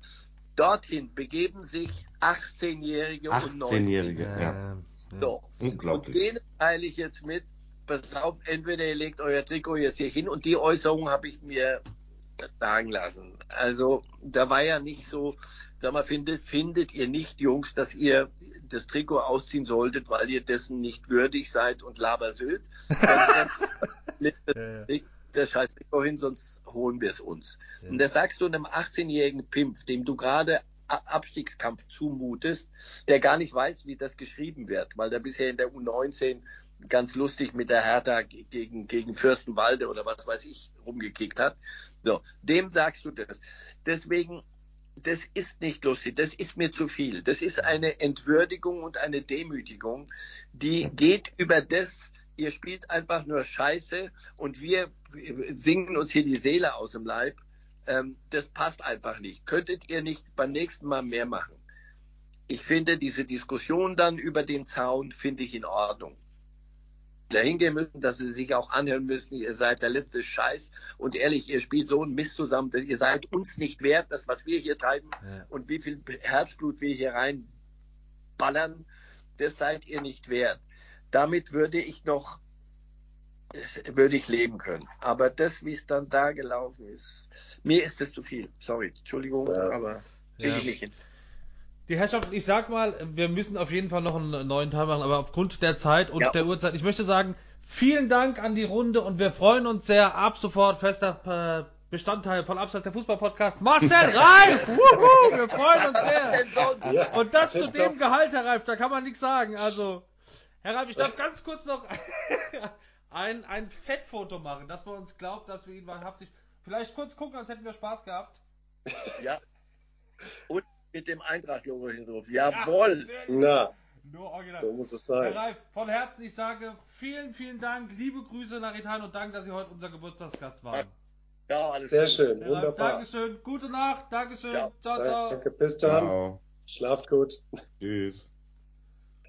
dorthin begeben sich 18-Jährige 18 und 19-Jährige, ja. So. Unglaublich. Und denen teile ich jetzt mit, pass auf, entweder ihr legt euer Trikot jetzt hier hin und die Äußerung habe ich mir sagen lassen. Also da war ja nicht so, sag mal, findet, findet ihr nicht, Jungs, dass ihr das Trikot ausziehen solltet, weil ihr dessen nicht würdig seid und labersülzt. der Scheiß wohin, sonst holen wir es uns. Ja. Und das sagst du einem 18-jährigen Pimpf, dem du gerade Abstiegskampf zumutest, der gar nicht weiß, wie das geschrieben wird, weil der bisher in der U19 ganz lustig mit der Hertha ge- gegen, gegen Fürstenwalde oder was weiß ich rumgekickt hat. So, dem sagst du das. Deswegen, das ist nicht lustig, das ist mir zu viel. Das ist eine Entwürdigung und eine Demütigung, die geht über das, ihr spielt einfach nur Scheiße und wir singen uns hier die Seele aus dem Leib. Ähm, das passt einfach nicht. Könntet ihr nicht beim nächsten Mal mehr machen? Ich finde diese Diskussion dann über den Zaun, finde ich in Ordnung. Hingehen müssen, dass sie sich auch anhören müssen, ihr seid der letzte Scheiß und ehrlich, ihr spielt so einen Mist zusammen, dass ihr seid uns nicht wert, das, was wir hier treiben Ja. und wie viel Herzblut wir hier reinballern, das seid ihr nicht wert. Damit würde ich noch, äh, würde ich leben können. Aber das, wie es dann da gelaufen ist, mir ist das zu viel. Sorry, Entschuldigung, Ja. aber Ja. ich nicht hin. Die Herrschaften, ich sag mal, wir müssen auf jeden Fall noch einen neuen Teil machen, aber aufgrund der Zeit und Ja. der Uhrzeit, ich möchte sagen, vielen Dank an die Runde und wir freuen uns sehr. Ab sofort fester äh, Bestandteil von Abseits der Fußball-Podcast. Marcel Reif! Wuhu, wir freuen uns sehr. Ja, Und das zu dem Gehalt, Herr Reif, da kann man nichts sagen. Also, Herr Reif, ich darf ganz kurz noch ein, ein Set-Foto machen, dass man uns glaubt, dass wir ihn wahrhaftig. Vielleicht kurz gucken, als hätten wir Spaß gehabt. Ja. Und mit dem Eintracht-Logo hinterher. Jawohl. Na, Nur original. so muss es Herr sein. Reif, von Herzen, ich sage vielen, vielen Dank, liebe Grüße nach Italien und danke, dass Sie heute unser Geburtstagsgast waren. Ja, alles Sehr gut. schön, Herr Reif, wunderbar. Dankeschön, gute Nacht, Dankeschön, Ja, ciao, ciao. Danke, bis dann. Ciao. Schlaft gut. Tschüss.